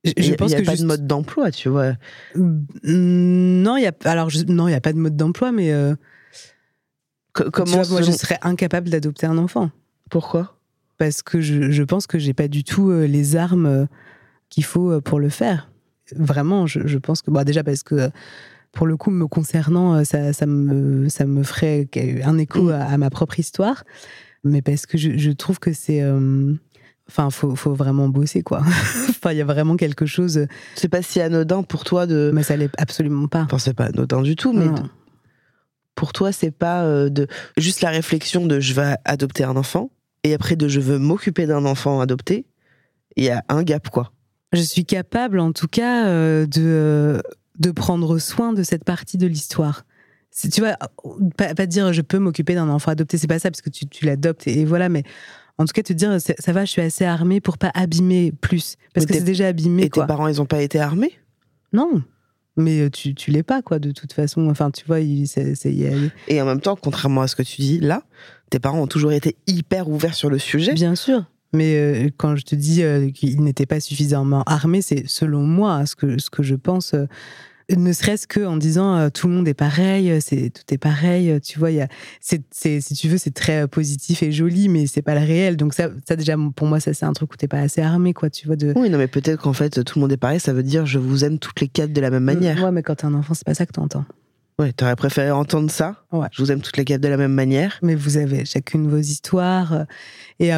Je, il n'y a, pas de mode d'emploi, tu vois. Non, il y a alors non, il y a pas de mode d'emploi, mais comment moi, je serais incapable d'adopter un enfant. Pourquoi? Parce que je, pense que j'ai pas du tout euh, les armes euh, qu'il faut euh, pour le faire. Vraiment, je, pense que. Bon, déjà parce que pour le coup, me concernant, ça, ça, me, ça me ferait un écho mm. à, ma propre histoire. Mais parce que je, trouve que c'est. Enfin, faut, faut vraiment bosser, quoi. enfin, il y a vraiment quelque chose. C'est pas si anodin pour toi de. Mais ça l'est absolument pas. Enfin, c'est pas anodin du tout, mais pour toi, c'est pas euh, de juste la réflexion de je vais adopter un enfant et après de je veux m'occuper d'un enfant adopté. Il y a un gap, quoi. Je suis capable, en tout cas, euh, de, de prendre soin de cette partie de l'histoire. Tu vois, pas, pas dire je peux m'occuper d'un enfant adopté, c'est pas ça, parce que tu, tu l'adoptes et, voilà, mais en tout cas, te dire ça va, je suis assez armée pour pas abîmer plus. Parce que c'est déjà abîmé. Et tes parents, ils ont pas été armés? Non mais euh, tu, tu l'es pas, quoi, de toute façon. Enfin, tu vois, il, c'est, Et en même temps, contrairement à ce que tu dis là, tes parents ont toujours été hyper ouverts sur le sujet. Bien sûr. Mais euh, quand je te dis euh, qu'ils n'étaient pas suffisamment armés, c'est selon moi hein, ce, que, ce que je pense ne serait-ce que en disant euh, tout le monde est pareil, euh, c'est tout est pareil, euh, tu vois, c'est, si tu veux, c'est très positif et joli, mais c'est pas le réel. Donc ça, ça déjà pour moi, ça c'est un truc où t'es pas assez armé, quoi, tu vois. De... Oui, non, mais peut-être qu'en fait tout le monde est pareil, ça veut dire je vous aime toutes les quatre de la même manière. Ouais, mais quand t'es un enfant, c'est pas ça que t'entends. Ouais, t'aurais préféré entendre ça. Ouais. Je vous aime toutes les quatre de la même manière. Mais vous avez chacune vos histoires et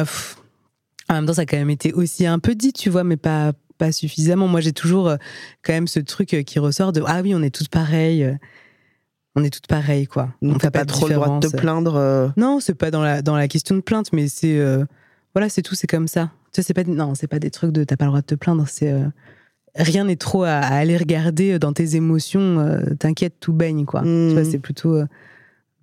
en même temps, ça a quand même été aussi un peu dit, tu vois, mais pas pas suffisamment. Moi, j'ai toujours euh, quand même ce truc euh, qui ressort de ah oui, on est toutes pareilles. Euh, on est toutes pareilles, quoi. Donc, t'as pas, trop le droit de te plaindre Non, c'est pas dans la, dans la question de plainte, mais c'est. voilà, c'est tout, c'est comme ça. Tu sais, c'est pas, non, c'est pas des trucs de t'as pas le droit de te plaindre, c'est. rien n'est trop à, aller regarder dans tes émotions, t'inquiète, tout baigne, quoi. Tu vois, mmh. c'est plutôt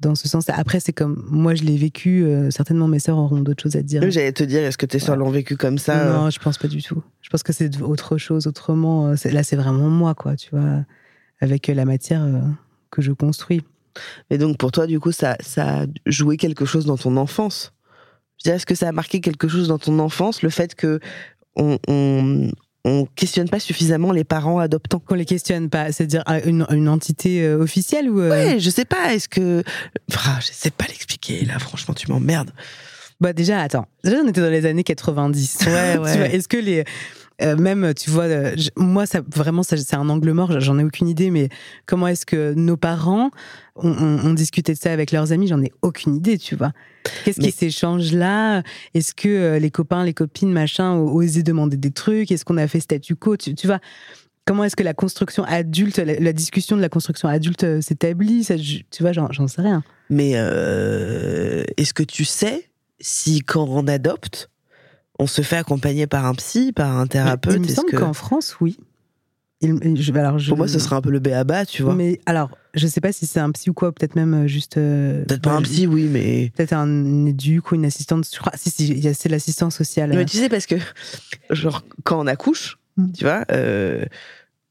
dans ce sens. Après, c'est comme moi, je l'ai vécu. Euh, certainement, mes sœurs auront d'autres choses à dire. J'allais te dire, est-ce que tes sœurs l'ont vécu comme ça Non, euh je pense pas du tout. Je pense que c'est autre chose, autrement. Euh, là, c'est vraiment moi, quoi, tu vois, avec la matière que je construis. Mais donc, pour toi, du coup, ça, ça a joué quelque chose dans ton enfance? Je dirais, est-ce que ça a marqué quelque chose dans ton enfance, le fait que on, on questionne pas suffisamment les parents adoptants. Qu'on les questionne pas, c'est-à-dire ah, une, une, entité euh, officielle ou euh... Ouais, je sais pas. Est-ce que, enfin, je sais pas l'expliquer. Là, franchement, tu m'emmerdes. Bah déjà, attends. Déjà, on était dans les années 90. Ouais, ouais. Est-ce que les euh, même, tu vois, euh, moi, ça, vraiment, c'est un angle mort, j'en ai aucune idée, mais comment est-ce que nos parents ont, discuté de ça avec leurs amis? J'en ai aucune idée, tu vois. Qu'est-ce qui s'échange là? Est-ce que euh, les copains, les copines, machin, ont osé demander des trucs? Est-ce qu'on a fait statu quo? Tu, vois Comment est-ce que la construction adulte, la, discussion de la construction adulte s'établit? Tu vois, j'en sais rien. Mais est-ce que tu sais si quand on adopte, on se fait accompagner par un psy, par un thérapeute. il me semble qu'en France, oui. je, alors je, Pour moi, ce serait un peu le béaba, tu vois. Mais alors, je sais pas si c'est un psy ou quoi, peut-être même euh, juste. Euh, peut-être pas un psy, oui, mais. Peut-être un éduc ou une assistante. Je crois, si, si, c'est l'assistant social. Mais tu sais, parce que, genre, quand on accouche, mm. tu vois, euh,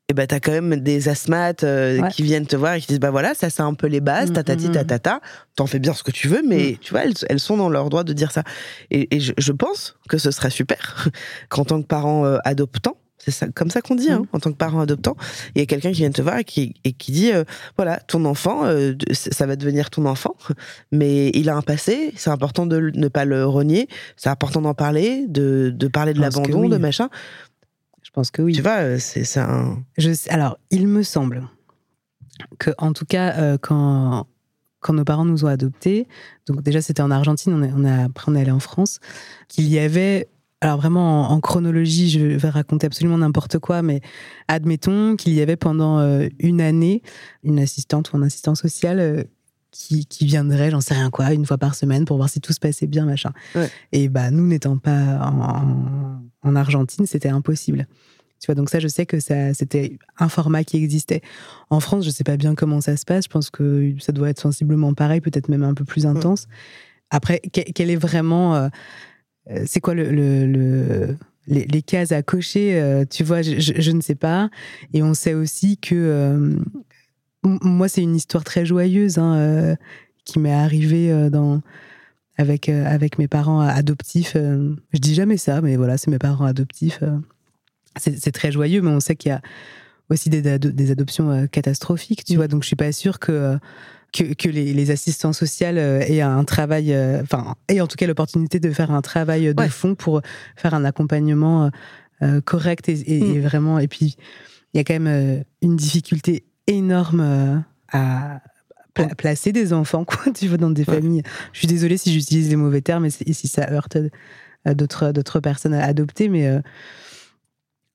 et bah t'as quand même des asthmates euh, qui viennent te voir et qui disent bah voilà ça c'est un peu les bases ta tatati ta tatata t'en fais bien ce que tu veux mais mm. tu vois elles, sont dans leur droit de dire ça et, je, pense que ce serait super qu'en tant que parent euh, adoptant c'est ça, comme ça qu'on dit, hein, mm. en tant que parent adoptant. Il y a quelqu'un qui vient te voir et qui, et qui dit, euh, voilà, ton enfant, ça va devenir ton enfant, mais il a un passé, c'est important de ne pas le renier, c'est important d'en parler, de, de parler de l'abandon, de machin. Je pense que oui. Tu vois, euh, c'est ça. Je alors, il me semble que, en tout cas, euh, quand quand nos parents nous ont adoptés, donc déjà c'était en Argentine, on, a, après on est allé en France, qu'il y avait alors vraiment en, chronologie, je vais raconter absolument n'importe quoi, mais admettons qu'il y avait pendant euh, une année une assistante ou un assistant social qui, qui viendrait, j'en sais rien quoi, une fois par semaine pour voir si tout se passait bien, machin. Et bah, nous n'étant pas en, en Argentine, c'était impossible. Tu vois, donc ça, je sais que ça, c'était un format qui existait. En France, je sais pas bien comment ça se passe. Je pense que ça doit être sensiblement pareil, peut-être même un peu plus intense. Après, quel est vraiment, euh, euh, c'est quoi le, le, les, cases à cocher euh, Tu vois, je, je, ne sais pas. Et on sait aussi que moi, c'est une histoire très joyeuse hein, euh, qui m'est arrivée euh, dans, avec, euh, avec mes parents adoptifs. je dis jamais ça, mais voilà, c'est mes parents adoptifs. c'est très joyeux, mais on sait qu'il y a aussi des, des adoptions catastrophiques, tu mm. vois. Donc, je suis pas sûre que, que, que les, les, assistants sociaux aient un travail, enfin, aient en tout cas l'opportunité de faire un travail de fond pour faire un accompagnement correct et, et, mm. vraiment. Et puis, il y a quand même une difficulté énorme euh, à placer des enfants, quoi, tu vois, dans des familles. Je suis désolée si j'utilise les mauvais termes et si ça heurte euh, d'autres d'autres personnes à adopter, mais euh,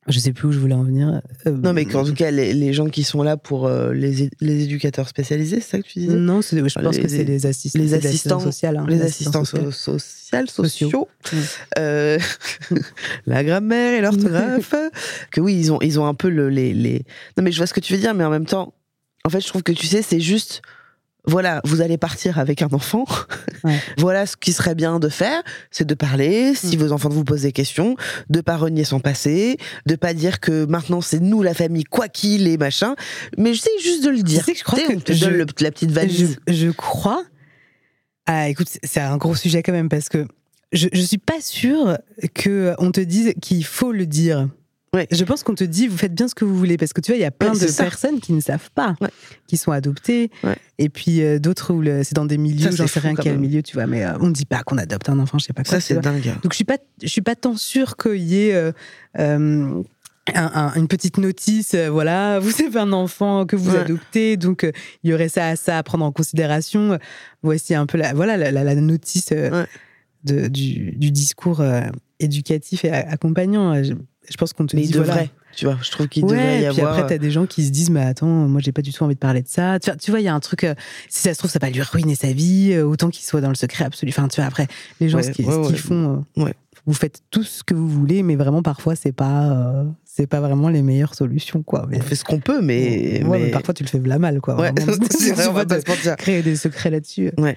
Je sais plus où je voulais en venir. Euh, non, mais qu'en tout cas, les, gens qui sont là pour euh, les, les, éducateurs spécialisés, c'est ça que tu disais? Non, je pense que c'est les, assistants, les assistants sociaux. Hein, les assistants sociaux, sociaux. Euh, la grammaire et l'orthographe. que oui, ils ont, ils ont un peu le, les, les. Non, mais je vois ce que tu veux dire, mais en même temps, en fait, je trouve que tu sais, c'est juste voilà, vous allez partir avec un enfant. voilà ce qui serait bien de faire, c'est de parler, si mm. vos enfants vous posent des questions, de pas renier son passé, de pas dire que maintenant c'est nous la famille, quoi qu'il est, machin. Mais je sais juste de le dire. Tu sais que je crois que je, donne la petite valise. Je, crois. Ah, écoute, c'est un gros sujet quand même parce que je, je suis pas sûre que on te dise qu'il faut le dire. Je pense qu'on te dit, vous faites bien ce que vous voulez, parce que tu vois, il y a plein de personnes qui ne savent pas, qui sont adoptées, et puis euh, d'autres où c'est dans des milieux, j'en sais rien quel milieu, tu vois, mais euh, on ne dit pas qu'on adopte un enfant, je sais pas quoi. Ça, c'est dingue. Donc je suis pas, je suis pas tant sûre qu'il y ait euh, une petite notice, voilà, vous avez un enfant que vous adoptez, donc il y aurait ça à ça à prendre en considération. Voici un peu la, voilà, la, notice de, du, du, discours éducatif et accompagnant je pense qu'on te mais dit. Il devrait, tu vois, je trouve qu'il devrait y puis avoir. après, t'as des gens qui se disent, mais attends, moi, j'ai pas du tout envie de parler de ça. Tu vois, tu vois, il y a un truc, euh, si ça se trouve, ça va lui ruiner sa vie, euh, autant qu'il soit dans le secret absolu. Enfin, tu vois, après, les gens, ce qu'ils font, euh, vous faites tout ce que vous voulez, mais vraiment, parfois, c'est pas, c'est pas vraiment les meilleures solutions, quoi. On fait ce qu'on peut, mais, mais... parfois, tu le fais la mal, quoi. Ouais, c'est vrai, on va pas se Créer des secrets là-dessus. Ouais.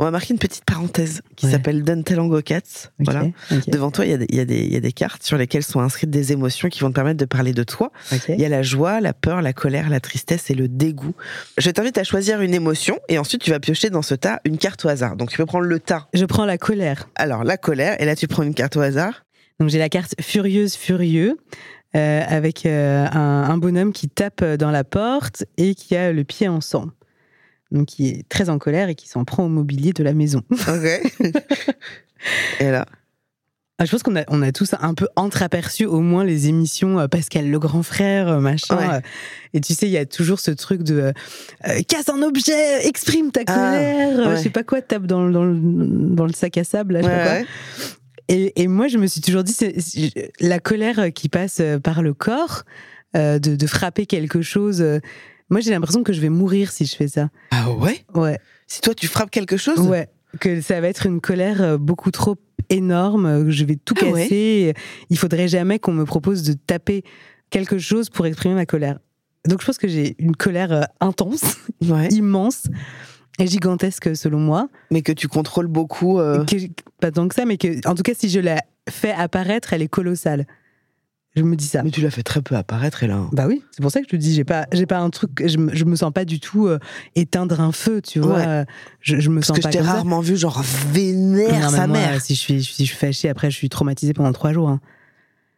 On va marquer une petite parenthèse qui s'appelle Dantelango Cats. voilà. Devant toi, il y, a des, cartes sur lesquelles sont inscrites des émotions qui vont te permettre de parler de toi. Il y a la joie, la peur, la colère, la tristesse et le dégoût. Je t'invite à choisir une émotion et ensuite tu vas piocher dans ce tas une carte au hasard. Donc tu peux prendre le tas. Je prends la colère. Alors la colère et là tu prends une carte au hasard. Donc j'ai la carte furieuse furieux. Euh, avec euh, un bonhomme qui tape dans la porte et qui a le pied en sang donc qui est très en colère et qui s'en prend au mobilier de la maison. Ok. et là ah, je pense qu'on a, on a tous un peu entreaperçu au moins les émissions euh, Pascal le grand frère, euh, machin. Euh, et tu sais, il y a toujours ce truc de casse un objet, exprime ta ah, colère, je sais pas quoi, tape dans, dans, le, dans le sac à sable, là, je sais pas quoi. Et, et, moi, je me suis toujours dit, c'est, la colère qui passe par le corps, de, de, frapper quelque chose moi, j'ai l'impression que je vais mourir si je fais ça. Ah ouais? Ouais. Si toi, tu frappes quelque chose? Ouais. Que ça va être une colère euh, beaucoup trop énorme, que je vais tout ah casser. Il faudrait jamais qu'on me propose de taper quelque chose pour exprimer ma colère. Donc je pense que j'ai une colère euh, intense, immense et gigantesque selon moi. Mais que tu contrôles beaucoup. Euh... pas tant que ça, mais que en tout cas si je la fais apparaître, elle est colossale. Je me dis ça. Mais tu l'as fait très peu apparaître, et là. Bah oui, c'est pour ça que je te dis, j'ai pas, j'ai pas un truc, je, je me sens pas du tout euh, éteindre un feu, tu vois. Je, je, me sens pas. Parce que je t'ai rarement vu genre vénère sa mère. Si je suis, si je suis fâchée, après je suis traumatisée pendant trois jours. Hein.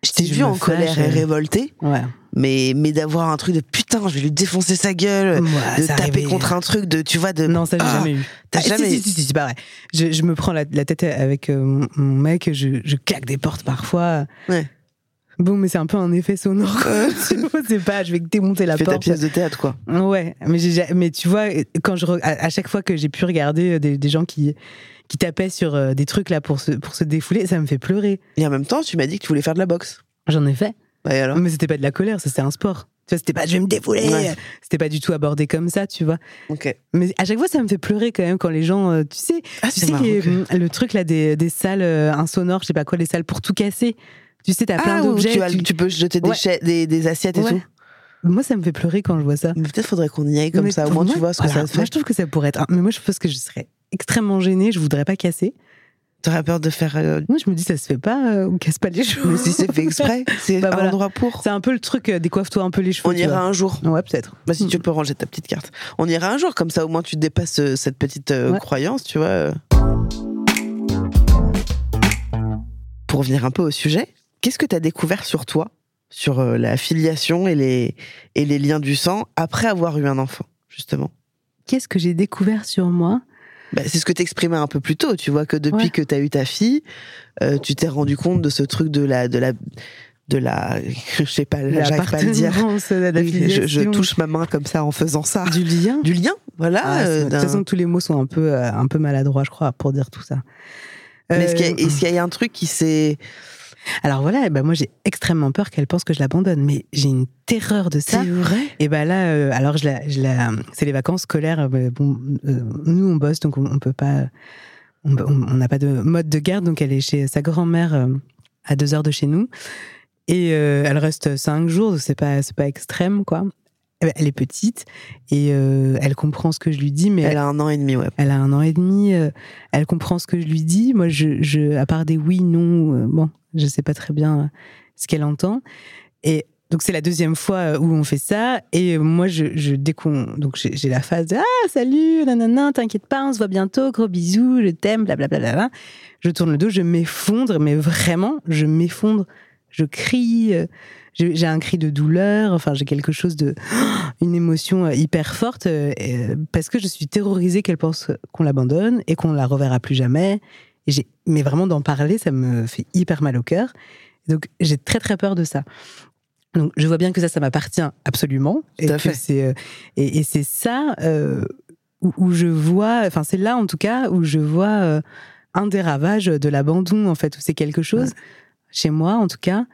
Je t'ai vu en colère et révoltée. Ouais. Mais, mais d'avoir un truc de putain, je vais lui défoncer sa gueule, de taper contre un truc, de, tu vois, de. Non, ça j'ai ah, jamais eu. T'as ah, jamais si, si, si, c'est pas vrai. Je, je, me prends la, la tête avec euh, mon mec, je, je claque des portes parfois. Ouais. Bon, mais c'est un peu un effet sonore. c'est pas, je vais démonter la Fais porte. ta pièce de théâtre, quoi. Ouais, mais, mais tu vois, quand je, à, chaque fois que j'ai pu regarder euh, des, gens qui, qui tapaient sur euh, des trucs là pour se, pour se défouler, ça me fait pleurer. Et en même temps, tu m'as dit que tu voulais faire de la boxe. J'en ai fait. Bah, alors mais c'était pas de la colère, c'était un sport. Tu vois, c'était pas je vais me défouler. C'était pas du tout abordé comme ça, tu vois. Ok. Mais à chaque fois, ça me fait pleurer quand même quand les gens, euh, tu sais, ah, tu sais le truc là des, des salles insonores, je sais pas quoi, les salles pour tout casser. Tu sais, t'as plein ah, d'objets. Tu, peux jeter des, des, assiettes et tout. Moi, ça me fait pleurer quand je vois ça. Peut-être faudrait qu'on y aille comme ça. Au moins, tu vois ce que ça fait. Moi, je trouve que ça pourrait être. Mais moi, je pense que je serais extrêmement gênée. Je voudrais pas casser. T'aurais peur de faire. Euh, moi, je me dis, ça se fait pas. Euh, on casse pas les cheveux. Mais si c'est fait exprès, c'est bah, un endroit pour. C'est un peu le truc. Euh, décoiffe-toi un peu les cheveux. On ira un jour. Ouais, peut-être. Bah, si tu mm. peux ranger ta petite carte. On ira un jour. Comme ça, au moins, tu dépasses cette petite croyance, tu vois. Pour revenir un peu au sujet, Qu'est-ce que tu as découvert sur toi, sur euh, la filiation et les, et les liens du sang après avoir eu un enfant, justement? Qu'est-ce que j'ai découvert sur moi? Bah, c'est ce que t'exprimais un peu plus tôt. Tu vois que depuis que tu as eu ta fille, euh, tu t'es rendu compte de ce truc de la, de la, de la, je sais pas, j'arrive pas à le dire. je, touche ma main comme ça en faisant ça. Du lien. Du lien, voilà. Ah, de toute façon, tous les mots sont un peu, euh, un peu maladroits, je crois, pour dire tout ça. Mais est-ce qu'il y, a- est-ce qu'il y a un truc qui s'est. Alors voilà, ben moi j'ai extrêmement peur qu'elle pense que je l'abandonne, mais j'ai une terreur de ça. C'est vrai? Et ben là, euh, alors je la, je la- c'est les vacances scolaires. euh, ben, bon, euh, nous on bosse, donc on, on peut pas, on n'a pas de mode de garde, donc elle est chez sa grand-mère euh, à deux heures de chez nous, et euh, elle reste cinq jours, c'est pas, c'est pas extrême quoi. Eh ben, Elle est petite et euh, elle comprend ce que je lui dis, mais Elle a un an et demi, ouais. elle a un an et demi, euh, elle comprend ce que je lui dis. Moi, je, je à part des oui, non, euh, bon, je sais pas très bien euh, ce qu'elle entend. Et donc c'est la deuxième fois euh, où on fait ça. Et moi, je, je dès donc j'ai la phase de ah salut, nanana, t'inquiète pas, on se voit bientôt, gros bisous, je t'aime, blablabla. Je tourne le dos, je m'effondre, mais vraiment, je m'effondre. Je crie, euh, j'ai un cri de douleur. Enfin, j'ai quelque chose de une émotion hyper forte parce que je suis terrorisée qu'elle pense qu'on l'abandonne et qu'on la reverra plus jamais. Et mais vraiment d'en parler, ça me fait hyper mal au cœur. Donc j'ai très très peur de ça. Donc je vois bien que ça, ça m'appartient absolument. Tout et à c'est euh, et, et c'est ça euh, où, où je vois, enfin c'est là en tout cas où je vois euh, un des ravages de l'abandon en fait, où c'est quelque chose chez moi en tout cas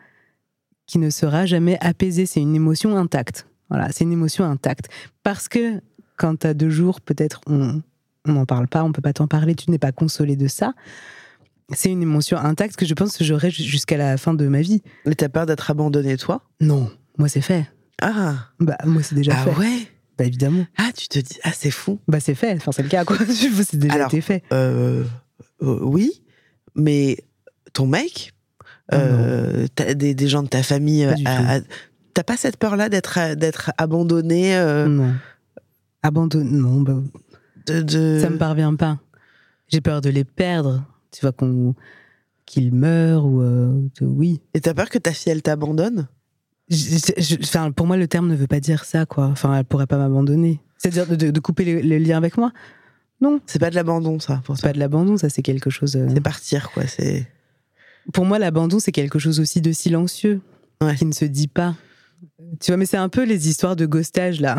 qui ne sera jamais apaisé. C'est une émotion intacte. Voilà, c'est une émotion intacte. Parce que quand tu as deux jours, peut-être on on n'en parle pas, on peut pas t'en parler, tu n'es pas consolé de ça. C'est une émotion intacte que je pense que j'aurai ju- jusqu'à la fin de ma vie. Mais t'as peur d'être abandonné, toi? Non, moi c'est fait. Ah Bah moi c'est déjà Ah fait. ouais? Bah évidemment. Ah, tu te dis, ah, c'est fou. Bah c'est fait. Enfin c'est le cas quoi. c'est déjà Alors, été fait. Euh, euh, oui, mais ton mec, Oh euh, t'as des, des gens de ta famille, t'as pas cette peur-là d'être d'être abandonné Non. Abandonne. Non, bah, de, de- ça me parvient pas. J'ai peur de les perdre. Tu vois qu'on qu'ils meurent ou euh, de- oui. Et t'as peur que ta fille elle t'abandonne? Je- je- je- Enfin, pour moi, le terme ne veut pas dire ça, quoi. Enfin, elle pourrait pas m'abandonner. C'est-à-dire de, couper le, le lien avec moi? Non, C'est pas de l'abandon, ça. Pour c'est pas de l'abandon, ça c'est quelque chose. euh, C'est partir, quoi. C'est Pour moi, l'abandon, c'est quelque chose aussi de silencieux, Ouais. qui ne se dit pas. Tu vois, mais c'est un peu les histoires de ghostage, là.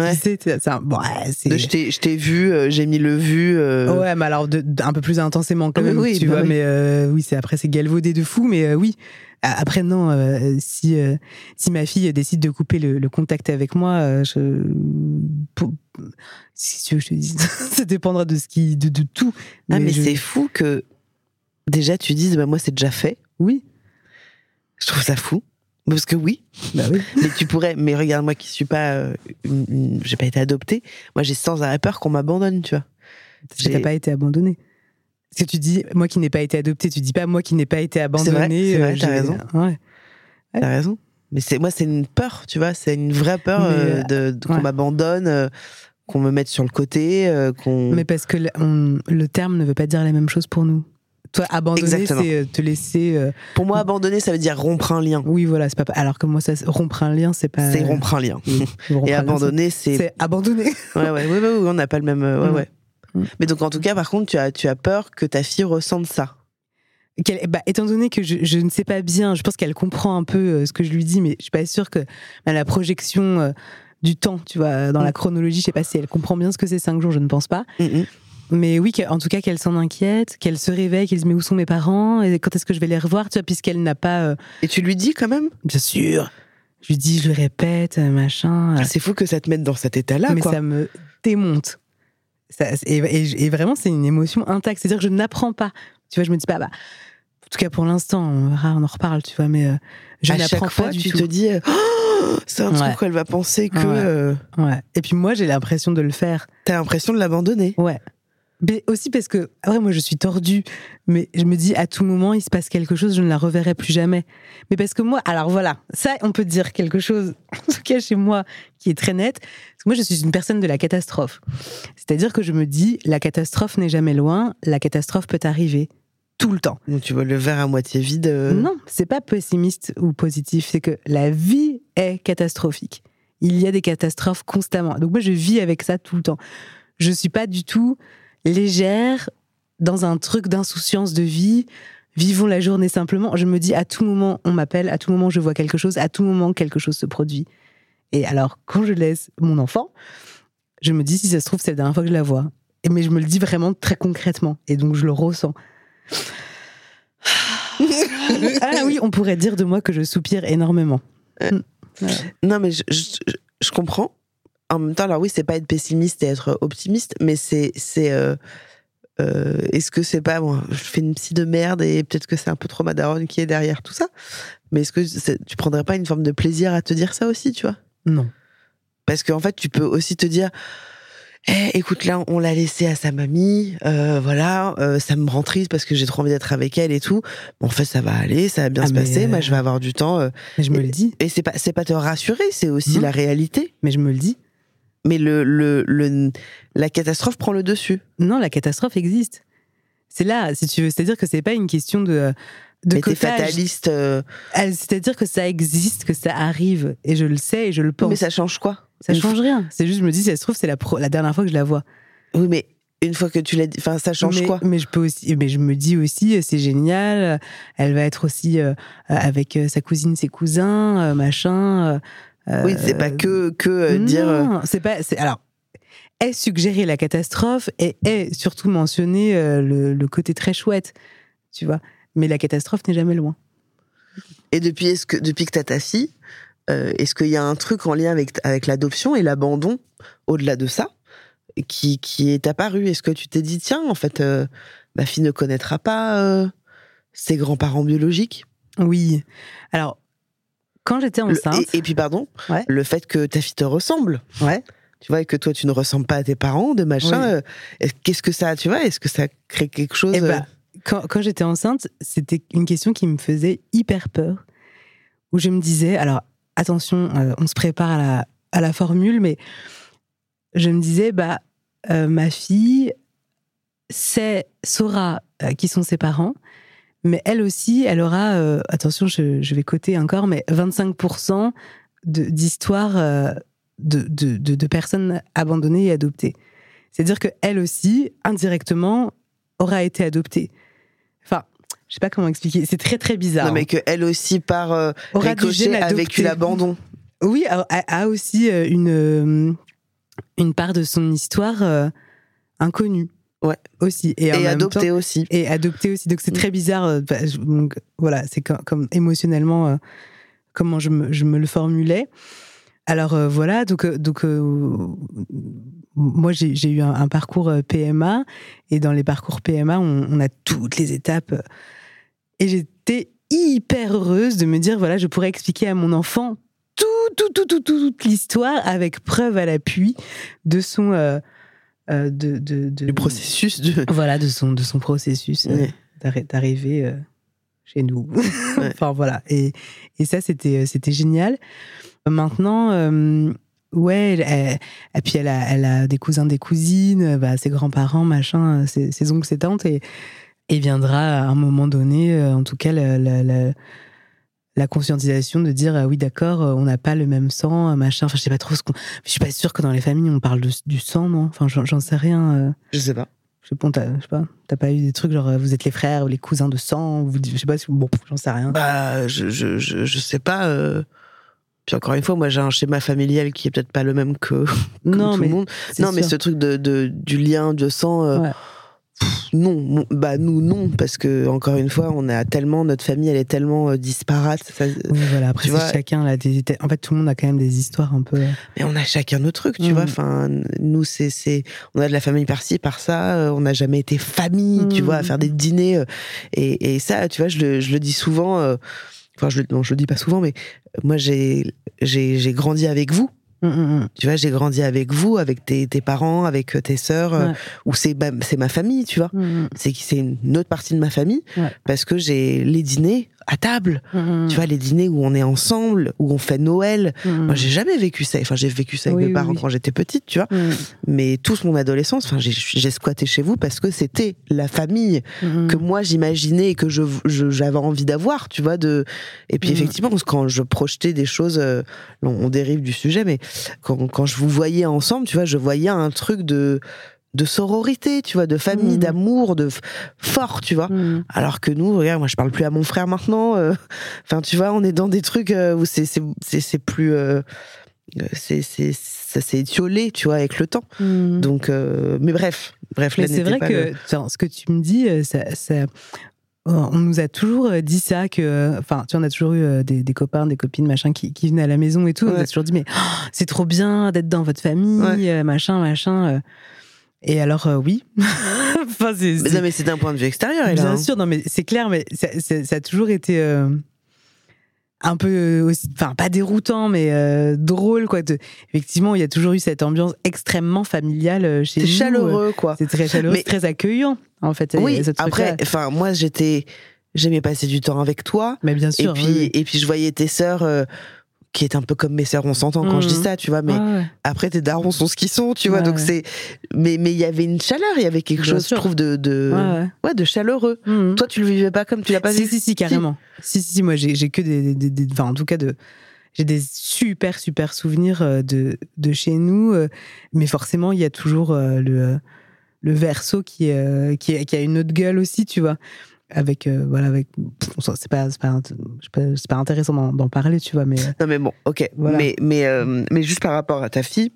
Ouais. tu sais, bon, ouais, je t'ai- vu, euh, j'ai mis le vu. euh, Ouais, mais alors de- de- un peu plus intensément quand même, oui, tu bah vois. oui. Mais euh, oui, c'est après c'est galvaudé de fou, mais oui. Après non, si si ma fille décide de couper le, le contact avec moi, je, si tu veux, je te dise, ça dépendra de ce qui, de, de tout. Ah, mais je- c'est fou que déjà tu dises, bah, moi c'est déjà fait. oui, Je trouve ça fou. Parce que oui, bah oui. mais tu pourrais. Mais regarde, moi qui suis pas. euh, une- une- j'ai pas été adoptée. Moi j'ai sans arrêt peur qu'on m'abandonne, tu vois. T'as J'ai- pas été abandonné. Parce que tu dis, moi qui n'ai pas été adopté, tu dis pas moi qui n'ai pas été abandonné. c'est vrai, t'as j'ai- raison. Ouais. T'as raison. Mais c'est moi, c'est une peur, tu vois. C'est une vraie peur euh, de, de- qu'on ouais. m'abandonne, euh, qu'on me mette sur le côté, euh, qu'on. Mais parce que le, on- le terme ne veut pas dire la même chose pour nous. Toi, abandonner, c'est euh, te laisser. euh, Pour moi, abandonner, ça veut dire rompre un lien. Oui, voilà, c'est pas. Alors que moi, ça, rompre un lien, c'est pas. C'est rompre un lien. Oui, rompre Et un abandonner, c'est- c'est. Abandonner. Ouais, ouais, ouais, ouais, ouais, on n'a pas le même. Ouais, Mm. ouais. Mm. Mais donc, en tout cas, par contre, tu as, tu as peur que ta fille ressente ça. Qu'elle- bah, étant donné que je, je ne sais pas bien, je pense qu'elle comprend un peu euh, ce que je lui dis, mais je suis pas sûre que bah, la projection euh, du temps, tu vois, dans Mm. la chronologie, je sais pas si elle comprend bien ce que c'est cinq jours, je ne pense pas. Mais oui, en tout cas, qu'elle s'en inquiète, qu'elle se réveille, qu'elle se met où sont mes parents, et quand est-ce que je vais les revoir, tu vois, puisqu'elle n'a pas. euh, Et tu lui dis quand même? Bien sûr. Je lui dis, je le répète, euh, machin. Ah, C'est fou que ça te mette dans cet état-là, mais quoi. ça me démonte. Ça- et, et- et vraiment, c'est une émotion intacte. C'est-à-dire que je n'apprends pas. Tu vois, je me dis pas, bah, en tout cas pour l'instant, on verra, on en reparle, tu vois, mais euh, je n'apprends chaque fois, pas du tu tout. te dis, euh, Oh, c'est un Ouais. truc qu'elle va penser que Ouais. euh, Ouais. Et puis moi, j'ai l'impression de le faire. t'as l'impression de l'abandonner. Ouais. Mais aussi parce que, après, moi, je suis tordue, mais je me dis, à tout moment, il se passe quelque chose, je ne la reverrai plus jamais. Mais parce que moi, alors voilà, ça, on peut dire quelque chose, en tout cas chez moi, qui est très net. Parce que moi, je suis une personne de la catastrophe. C'est-à-dire que je me dis, la catastrophe n'est jamais loin, la catastrophe peut arriver. Tout le temps. Donc tu vois le verre à moitié vide. euh, Non, c'est pas pessimiste ou positif, c'est que la vie est catastrophique. Il y a des catastrophes constamment. Donc moi, je vis avec ça tout le temps. Je suis pas du tout légère dans un truc d'insouciance de vie. Vivons la journée simplement. Je me dis à tout moment, on m'appelle, à tout moment, je vois quelque chose, à tout moment, quelque chose se produit. Et alors, quand je laisse mon enfant, je me dis, si ça se trouve, c'est la dernière fois que je la vois. Et- Mais je me le dis vraiment très concrètement. Et donc, je le ressens. ah oui, on pourrait dire de moi que je soupire énormément. Euh, non, mais je, je, comprends. En même temps, alors oui, c'est pas être pessimiste et être optimiste, mais c'est. c'est euh, euh, Est-ce que c'est pas. Moi, je fais une psy de merde et peut-être que c'est un peu trop ma qui est derrière tout ça. Mais est-ce que tu prendrais pas une forme de plaisir à te dire ça aussi, tu vois? Non. Parce qu'en fait, tu peux aussi te dire eh, écoute, là, on l'a laissé à sa mamie, euh, voilà, euh, ça me rend triste parce que j'ai trop envie d'être avec elle et tout. Bon, en fait, ça va aller, ça va bien ah, se passer, moi, je vais avoir du temps. Euh, je me le dis. Et c'est pas, c'est pas te rassurer, c'est aussi la réalité. Mais je me le dis. Mais le, le, le, la catastrophe prend le dessus. Non, la catastrophe existe. C'est là, si tu veux. C'est-à-dire que c'est pas une question de. De mais t'es fataliste. C'est-à-dire que ça existe, que ça arrive, et je le sais et je le pense. Mais ça change quoi? Ça change rien. C'est juste, je me dis, si ça se trouve, c'est la, la dernière fois que je la vois. Oui, mais une fois que tu l'as dit, enfin, ça change quoi? Mais je peux aussi, mais je me dis aussi, c'est génial. Elle va être aussi euh, avec euh, sa cousine, ses cousins, euh, machin. Oui, c'est pas que que dire. c'est pas. Alors, est suggérer la catastrophe et est surtout mentionner le, le, côté très chouette, tu vois. Mais la catastrophe n'est jamais loin. Et depuis, est-ce que depuis que t'as ta fille, euh, est-ce qu'il y a un truc en lien avec, avec l'adoption et l'abandon, au-delà de ça, qui, qui est apparu? Est-ce que tu t'es dit, tiens, en fait, euh, ma fille ne connaîtra pas euh, ses grands-parents biologiques? Oui. Alors, quand j'étais enceinte. et, puis, pardon, le fait que ta fille te ressemble. Ouais. Tu vois, et que toi, tu ne ressembles pas à tes parents, de machin. Qu'est-ce que ça, tu vois, est-ce que ça crée quelque chose eh ben, Quand, quand j'étais enceinte, c'était une question qui me faisait hyper peur. Où je me disais, alors attention, euh, on se prépare à la, à la, formule, mais je me disais, bah, euh, ma fille sait, saura euh, qui sont ses parents, mais elle aussi, elle aura, attention, je, vais coter encore, mais 25% d'histoires de, de, de, de, personnes abandonnées et adoptées. C'est-à-dire qu'elle aussi, indirectement, aura été adoptée. Enfin, je sais pas comment expliquer. C'est très très bizarre. Non, mais que elle aussi par euh, ricochet a vécu l'abandon. Oui, a, a aussi euh, une euh, une part de son histoire euh, inconnue. Ouais. Aussi. Et, et adoptée aussi. Et adoptée aussi. Donc c'est très bizarre. Bah, donc, voilà, c'est comme, comme, émotionnellement comment je me, je me, le formulais. Alors voilà, donc, donc moi j'ai eu un, parcours PMA et dans les parcours PMA on, on a toutes les étapes et j'étais hyper heureuse de me dire, voilà, je pourrais expliquer à mon enfant tout, tout, tout, tout, toute l'histoire avec preuve à l'appui de son... Euh, euh, de, de, du processus de... Voilà, de son, de son processus euh, d'arriver chez nous. enfin, voilà. Et, et ça, c'était, c'était génial. Maintenant... Ouais, et puis elle a, elle a des cousins, des cousines, bah, ses grands-parents, machin, ses, ses oncles, ses tantes, et, et viendra à un moment donné, euh, en tout cas, la, la, conscientisation de dire ah oui, d'accord, euh, on n'a pas le même sang, machin. Enfin, je sais pas trop ce qu'on. Je suis pas sûre que dans les familles on parle du sang, non? Enfin, j'en sais rien. Euh. Je sais pas. Je sais pas, je sais pas. T'as pas eu des trucs genre vous êtes les frères ou les cousins de sang vous, Je sais pas. Bon, j'en sais rien. Bah, je, je, je, sais pas. Puis encore une fois, moi j'ai un schéma familial qui est peut-être pas le même que, non, tout le monde. Non, mais ce truc de, de, du lien de sang non, bah nous non, parce que encore une fois, on a tellement notre famille, elle est tellement euh, disparate. oui, voilà. Après, chacun a des, en fait, tout le monde a quand même des histoires un peu. Euh. Mais on a chacun nos trucs, tu vois. Mm. Enfin, nous, c'est, c'est, on a de la famille par-ci, par ça. Euh, on n'a jamais été famille, tu vois, à faire des mm. dîners. Et, et, ça, tu vois, je le, je le dis souvent. Enfin, je, non, je le dis pas souvent, mais moi, j'ai, j'ai, j'ai grandi avec vous. Mm, mm, mm. Tu vois, j'ai grandi avec vous, avec tes, tes parents, avec euh, tes sœurs, euh, ou c'est c'est ma famille, tu vois. C'est c'est une autre partie de ma famille parce que j'ai les dîners à table. Mm-hmm. Tu vois, les dîners où on est ensemble, où on fait Noël. Mm-hmm. Moi, j'ai jamais vécu ça. Enfin, j'ai vécu ça avec mes parents quand j'étais petite, tu vois. Mm. Mais toute mon adolescence, enfin, j'ai squatté chez vous parce que c'était la famille que moi j'imaginais et que je j'avais envie d'avoir, tu vois. De et puis effectivement, quand je projetais des choses, euh, on, dérive du sujet, mais quand, quand je vous voyais ensemble, tu vois, je voyais un truc de de sororité, tu vois, de famille, mm. d'amour, de fort, tu vois. Mm. Alors que nous, regarde, moi, je parle plus à mon frère maintenant. Euh, enfin, tu vois, on est dans des trucs euh, où c'est c'est plus euh, c'est ça s'est étiolé, tu vois, avec le temps. Mm. Donc, mais bref, bref, Mais c'est vrai que ce que tu me dis, ça, ça, on nous a toujours dit ça, que, enfin, tu vois, on a toujours eu des, des, copains, des copines, machin, qui, qui, venaient à la maison et tout. On a toujours dit, mais oh, c'est trop bien d'être dans votre famille, machin, machin. Et alors, oui. enfin, c'est, mais non, mais c'est d'un point de vue extérieur. Bien là, hein. sûr, non, mais c'est clair, mais ça, ça, a toujours été un peu aussi, enfin pas déroutant, mais euh, drôle quoi. effectivement, il y a toujours eu cette ambiance extrêmement familiale euh, chez nous. C'est chaleureux quoi. C'est très chaleureux, mais... très accueillant en fait. Oui. Après, enfin moi j'étais, j'aimais passer du temps avec toi. Mais bien sûr. Et puis et puis je voyais tes sœurs. Qui est un peu comme mes sœurs, on s'entend quand je dis mmh. ça, tu vois, mais après tes darons sont ce qu'ils sont, tu vois, donc c'est, mais mais il y avait une chaleur, il y avait quelque chose, je trouve, de de ouais, de chaleureux. Mmh. Toi, tu le vivais pas comme tu l'as pas si, vu Si, si, carrément. Si, si, si moi j'ai que des, des, enfin, en tout cas de, j'ai des super super souvenirs euh, de de chez nous, euh, mais forcément il y a toujours euh, le le verso qui, qui, qui a une autre gueule aussi, tu vois avec euh, voilà avec c'est pas pas, pas, intéressant d'en parler tu vois mais non mais bon ok. mais mais euh, mais juste par rapport à ta fille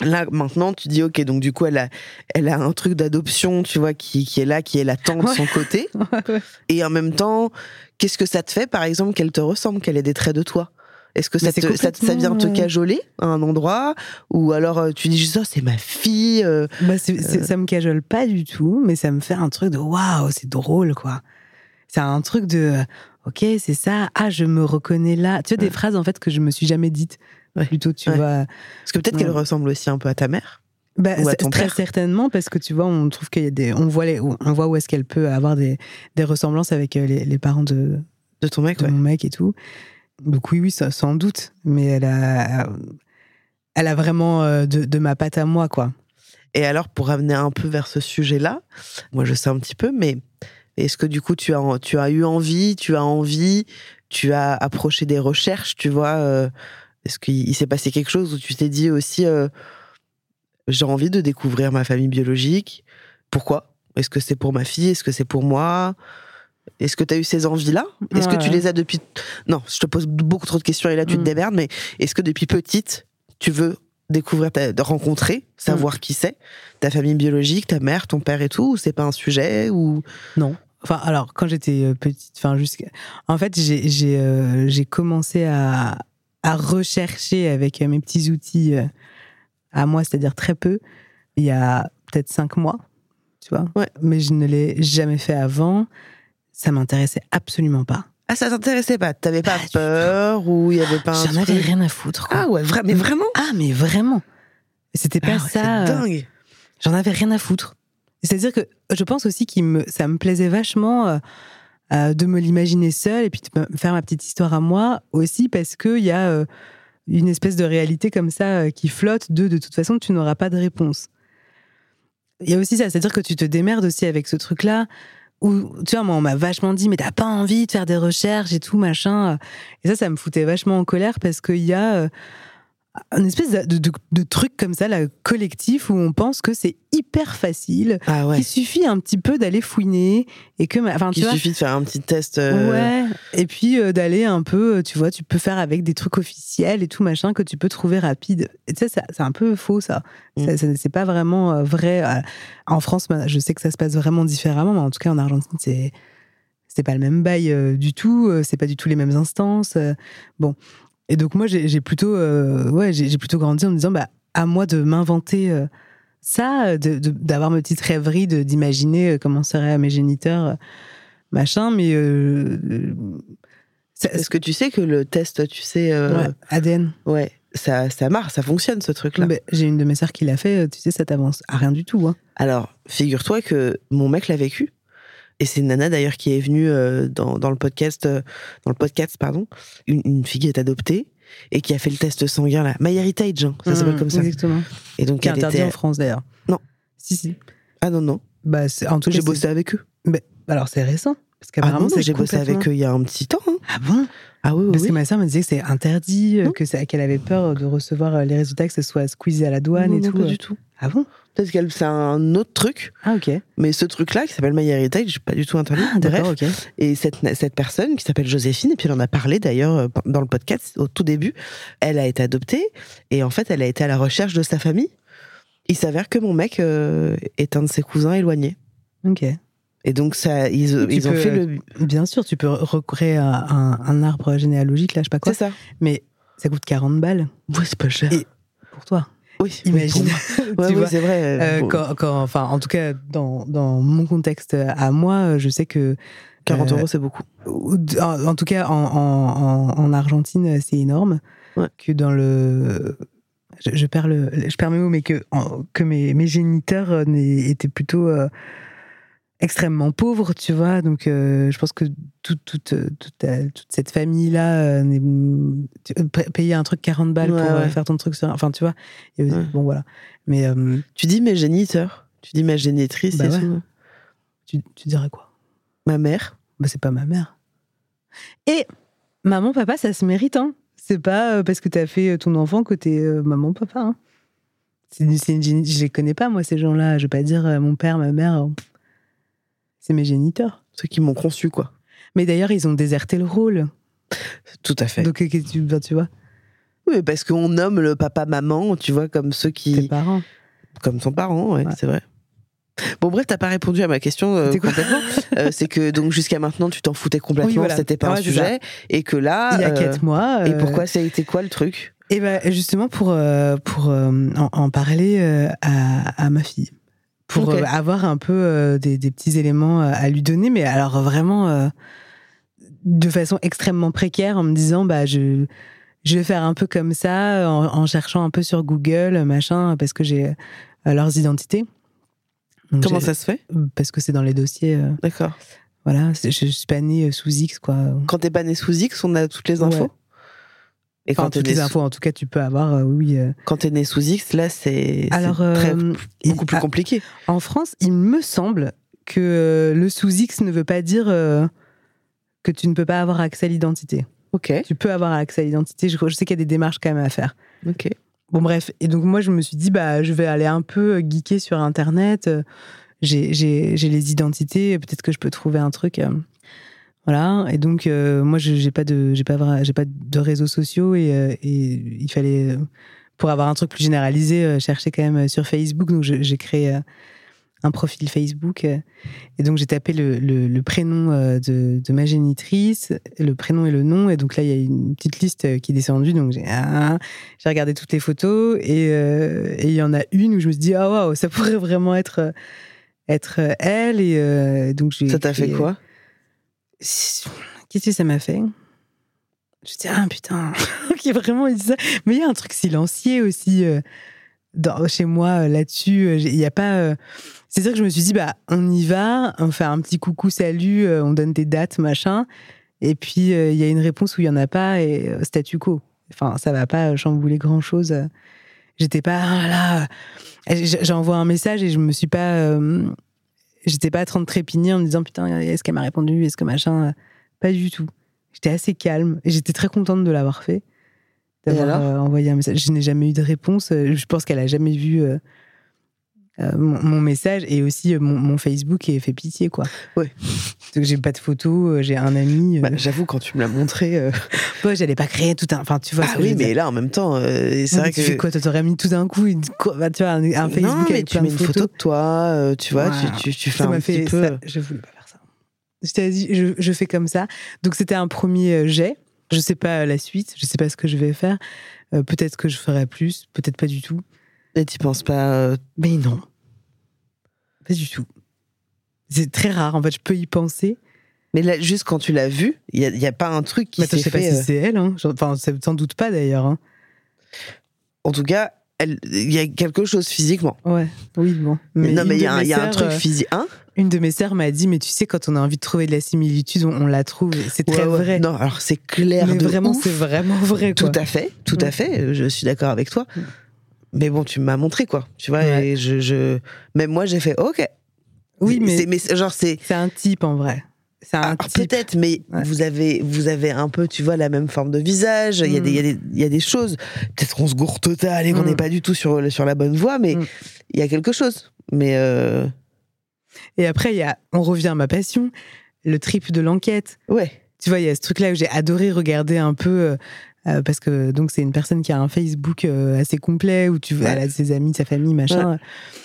là maintenant tu dis ok donc du coup elle a elle a un truc d'adoption tu vois qui, qui est là qui est latent de son côté. Et en même temps qu'est-ce que ça te fait par exemple qu'elle te ressemble qu'elle ait des traits de toi? Est-ce que ça, te, ça, vient te cajoler à un endroit Ou alors euh, tu dis juste, oh, c'est ma fille euh, bah, euh. Ça me cajole pas du tout, mais ça me fait un truc de waouh, c'est drôle, quoi. C'est un truc de, ok, c'est ça, ah, je me reconnais là. Tu vois, des phrases en fait que je me suis jamais dites. Plutôt, tu vois. Parce que peut-être qu'elle ressemble aussi un peu à ta mère. Bah, ou à ton très certainement parce que tu vois on trouve qu'il y a des on voit les, on voit où est-ce qu'elle peut avoir des, des ressemblances avec les, les parents de de ton mec de mon mec et tout donc oui, oui, sans doute. Mais elle a, elle a vraiment euh, de, ma patte à moi, quoi. Et alors, pour amener un peu vers ce sujet-là, moi je sais un petit peu, mais est-ce que du coup tu as, tu as eu envie, tu as envie, tu as approché des recherches, tu vois euh, Est-ce qu'il s'est passé quelque chose où tu t'es dit aussi, euh, j'ai envie de découvrir ma famille biologique? Pourquoi? Est-ce que c'est pour ma fille? Est-ce que c'est pour moi? Est-ce que tu as eu ces envies-là? Est-ce que tu les as depuis... Non, je te pose beaucoup trop de questions et là tu te mm. démerdes, mais est-ce que depuis petite, tu veux découvrir, de rencontrer, savoir mm. qui c'est, ta famille biologique, ta mère, ton père et tout, ou c'est pas un sujet ou Non. Enfin, alors quand j'étais euh, petite, enfin jusqu'à, en fait, j'ai j'ai euh, commencé à, à rechercher avec mes petits outils euh, à moi, c'est-à-dire très peu, il y a peut-être cinq mois, tu vois? Ouais. Mais je ne l'ai jamais fait avant ça m'intéressait absolument pas. Ah, ça t'intéressait pas? T'avais pas peur ou il y avait pas J'en avais rien à foutre. Ah ouais, mais vraiment? Ah, mais vraiment. C'était pas ah ça. C'est euh, dingue. J'en avais rien à foutre. C'est-à-dire que je pense aussi que me, ça me plaisait vachement euh, euh, de me l'imaginer seule et puis de faire ma petite histoire à moi aussi parce qu'il y a une espèce de réalité comme ça qui flotte de de toute façon tu n'auras pas de réponse. Il y a aussi ça, c'est-à-dire que tu te démerdes aussi avec ce truc-là où, tu vois, moi, on m'a vachement dit, mais t'as pas envie de faire des recherches et tout, machin. Et ça, ça me foutait vachement en colère parce qu'il y a euh, un espèce de, de, truc comme ça, là, collectif, où on pense que c'est hyper facile, ah qu'il suffit un petit peu d'aller fouiner et que, enfin, tu Il suffit de faire un petit test. Euh, ouais. Et puis euh, d'aller un peu, tu vois, tu peux faire avec des trucs officiels et tout machin que tu peux trouver rapide. Et tu sais, c'est un peu faux ça. Mm. ça c'est pas vraiment vrai. En France, je sais que ça se passe vraiment différemment, mais en tout cas en Argentine, c'est c'est pas le même bail du tout, c'est pas du tout les mêmes instances. bon, et donc moi, j'ai plutôt, euh, ouais, j'ai plutôt grandi en me disant, bah, à moi de m'inventer euh, ça, d'avoir de, mes petites rêveries, d'imaginer euh, comment seraient mes géniteurs, machin. Mais est-ce que tu sais que le test, tu sais, ADN, ouais, ça, ça marche, ça fonctionne ce truc-là. J'ai une de mes sœurs qui l'a fait. Tu sais, ça t'avance à rien du tout. Hein. Alors, figure-toi que mon mec l'a vécu. Et c'est Nana d'ailleurs qui est venue euh, dans, dans, le podcast, euh, dans le podcast pardon, une, fille qui est adoptée et qui a fait le test sanguin là, MyHeritage, hein, ça s'appelle mmh, comme ça. Exactement. Et donc qui est interdit en France d'ailleurs. Non. Si si. Ah non non. Bah en tout cas j'ai bossé avec eux. Mais alors c'est récent parce qu'apparemment ah j'ai bossé avec eux il y a un petit temps. Hein. Ah bon? Ah oui, oui Parce que ma sœur me disait que c'est interdit, euh, que qu'elle avait peur de recevoir les résultats, que ce soit squeezé à la douane et non, tout. Pas du tout. Ah bon? Peut-être que c'est un autre truc. Ah, ok. Mais ce truc-là, qui s'appelle My Heritage, pas du tout interdit. Ah, d'accord, ok. Et cette, cette personne, qui s'appelle Joséphine, et puis elle en a parlé d'ailleurs euh, dans le podcast au tout début, elle a été adoptée, et en fait, elle a été à la recherche de sa famille. Il s'avère que mon mec euh, est un de ses cousins éloignés. Ok. Et donc, ça, ils, ils ont peux- fait le. Bien sûr, tu peux recréer un, un- un arbre généalogique, là, je sais pas quoi. C'est ça. Mais ça coûte 40 balles Oui, c'est pas cher. Et- pour toi. oui, Imagine. Ouais, oui, c'est vrai. Euh, Bon, quand, quand- enfin, en tout cas, dans, dans mon contexte à moi, je sais que 40 euh, euros, c'est beaucoup. ou- en, en tout cas, en, en- en- en Argentine, c'est énorme. Ouais. Que dans le. Je, je perds, le, je perds mes mots, mais que, que mes, mes géniteurs euh, étaient plutôt euh, extrêmement pauvres, tu vois. Donc, euh, je pense que toute, toute, euh, toute, ta- toute cette famille-là, euh, euh, payer un truc 40 balles Ouais, pour euh, ouais. faire ton truc sur. Enfin, tu vois. Et, Ouais. Bon, voilà. Mais euh, Tu dis mes géniteurs. Tu dis ma génitrice Bah et tout. tu, tu dirais quoi? Ma mère. bah, c'est pas ma mère. Et maman, papa, ça se mérite, hein. C'est pas euh, parce que t'as fait euh, ton enfant que t'es euh, maman, papa, hein. C'est une Je les connais pas, moi, ces gens-là. Je vais pas dire euh, mon père, ma mère. euh, pff. C'est mes géniteurs. Ceux qui m'ont conçu, quoi. Mais d'ailleurs, ils ont déserté le rôle. Tout à fait. Donc, euh, tu, vois, Oui, parce qu'on nomme le papa-maman, tu vois, comme ceux tes qui. parents. Comme son parent, ouais, Ouais. c'est vrai. Bon, bref, t'as pas répondu à ma question euh, complètement. Euh, c'est que donc jusqu'à maintenant, tu t'en foutais complètement, Oui, voilà. c'était pas Ouais, un sujet. Et que là. Il y a euh, quatre mois. Et pourquoi ça a été quoi le truc? Et ben justement pour pour en, en parler à, à ma fille, pour euh, avoir un peu euh, des, des petits éléments euh, à lui donner, mais alors vraiment de façon extrêmement précaire, en me disant bah je je vais faire un peu comme ça, en, en cherchant un peu sur Google machin, parce que j'ai leurs identités. Donc, Comment ça se fait? Parce que c'est dans les dossiers. D'accord. voilà, c'est- je suis pas née sous X quoi. Quand t'es pas né sous X, on a toutes les infos? Ouais. Et quand Enfin, t'es toutes les sous- infos, en tout cas, tu peux avoir, euh, oui. euh, quand t'es né sous X, là, c'est euh, beaucoup plus ah, compliqué. En France, il me semble que le sous-X ne veut pas dire que tu ne peux pas avoir accès à l'identité. Ok, Tu peux avoir accès à l'identité. Je, je sais qu'il y a des démarches quand même à faire. ok. Bon, bref. Et donc, moi, je me suis dit, bah, je vais aller un peu geeker sur Internet. J'ai les identités. Peut-être que je peux trouver un truc. Voilà. Et donc, euh, moi, j'ai pas de, j'ai pas, j'ai pas de réseaux sociaux et, euh, et il fallait, euh, pour avoir un truc plus généralisé, euh, chercher quand même euh, sur Facebook. Donc, j'ai créé euh, un profil Facebook. et donc, j'ai tapé le, le- le prénom de, de ma génitrice, le prénom et le nom. Et donc, là, il y a une petite liste qui est descendue. Donc, j'ai ah, j'ai regardé toutes les photos et euh, et il y en a une où je me suis dit, ah waouh, ça pourrait vraiment être, être elle. Et euh, donc, j'ai Ça t'a fait quoi? Qu'est-ce que ça m'a fait? Je dit, ah putain, qui vraiment il dit ça. Mais il y a un truc silencieux aussi euh, chez moi euh, là-dessus. euh, Il n'y a pas. euh, C'est sûr que je me suis dit, bah, on y va, on fait un petit coucou, salut, on donne des dates, machin. Et puis, il y a une réponse où il n'y en a pas et statu quo. Enfin, ça va pas chambouler grand-chose. J'étais pas, ah là là. J'envoie un message et je me suis pas. Euh, J'étais pas en train de trépigner en me disant, putain, est-ce qu'elle m'a répondu Est-ce que machin Pas du tout. J'étais assez calme et j'étais très contente de l'avoir fait. D'avoir euh, envoyé un message. Je n'ai jamais eu de réponse. Euh, Je pense qu'elle a jamais vu euh, mon, mon message et aussi euh, mon, mon Facebook et fait pitié, quoi. Ouais. Donc j'ai pas de photos, euh, j'ai un ami. euh, Bah, J'avoue, quand tu me l'as montré. euh, j'allais pas créer tout un. Enfin, tu vois. Ah oui, mais là, en même temps, c'est vrai tu que. fais quoi? T'aurais mis tout d'un coup une, bah, tu vois, un, un Facebook non, mais avec tu plein mets de une photos. photo de toi, tu vois, tu, tu, tu fais ça un petit fait peu. ça, je voulais pas faire ça je t'ai dit je, je fais comme ça donc c'était un premier jet je sais pas la suite je sais pas ce que je vais faire peut-être que je ferai plus peut-être pas du tout Et tu penses pas. euh, mais non pas du tout c'est très rare en fait je peux y penser Mais là, juste quand tu l'as vu, il n'y a, y a pas un truc qui mais attends, je s'est sais pas fait. si euh, c'est elle hein. Je- enfin c'est sans doute pas d'ailleurs hein. En tout cas, elle- il y a quelque chose physiquement. ouais oui bon non, une mais il y, a un- mes il y a un sœurs, truc euh, physique. Hein? une de mes sœurs m'a dit mais tu sais quand on a envie de trouver de la similitude on, on la trouve Et c'est très Ouais, ouais. vrai Non, alors c'est clair. mais de vraiment ouf. c'est vraiment vrai quoi Tout à fait, tout à fait. euh, Je suis d'accord avec toi. Mm. Mais bon, tu m'as montré quoi. Tu vois, Ouais. et je, je, même moi, j'ai fait OK. oui mais genre c'est c'est un type en vrai c'est un Ah, peut-être, mais Ouais. vous avez, vous avez un peu, tu vois, la même forme de visage. Il y a Mm. des, il y a des, il y a des choses. Peut-être qu'on se gourre total et qu'on Mm. n'est pas du tout sur, sur la bonne voie, mais Mm. il y a quelque chose. Mais euh, Et après, il y a, on revient à ma passion, le trip de l'enquête. ouais, Tu vois, il y a ce truc-là où j'ai adoré regarder un peu euh, parce que donc c'est une personne qui a un Facebook euh, assez complet où tu vois Ouais. elle a ses amis, sa famille, machin.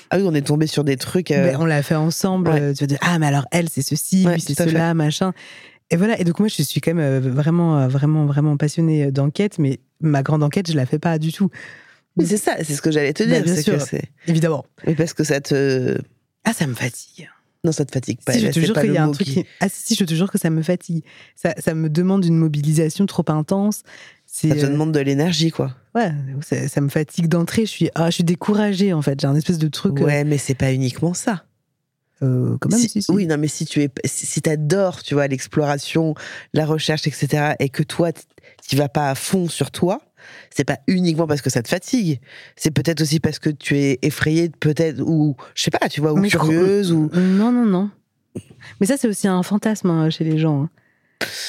Ah oui, on est tombé sur des trucs. euh, Ben, on l'a fait ensemble. Ouais. Tu vas dire ah mais alors elle c'est ceci, lui c'est cela, machin. Et voilà. Et donc moi je suis quand même vraiment vraiment vraiment passionnée d'enquête, mais ma grande enquête je la fais pas du tout. Mais c'est ça, c'est ce que j'allais te Bah, dire. bien c'est sûr. que. Évidemment. Mais parce que ça te. Ah ça me fatigue. Non, ça te fatigue pas. si, je te jure qu'il y a un truc qui- qui... Ah si, si, je te jure que ça me fatigue. Ça, ça me demande une mobilisation trop intense. Ça te euh, demande de l'énergie, quoi. Ouais, ça, ça me fatigue d'entrée. Je suis, ah, je suis découragée, en fait. J'ai un espèce de truc... euh, Ouais, mais c'est pas uniquement ça. euh, quand même, Si- si, si. Oui, non, mais si tu es, si, t'adores, tu vois, l'exploration, la recherche, etc., et que toi, tu vas pas à fond sur toi, c'est pas uniquement parce que ça te fatigue. C'est peut-être aussi parce que tu es effrayée, peut-être, ou je sais pas, tu vois, ou Mais curieuse, ou. Non, non, non. Mais ça, c'est aussi un fantasme hein, chez les gens. hein.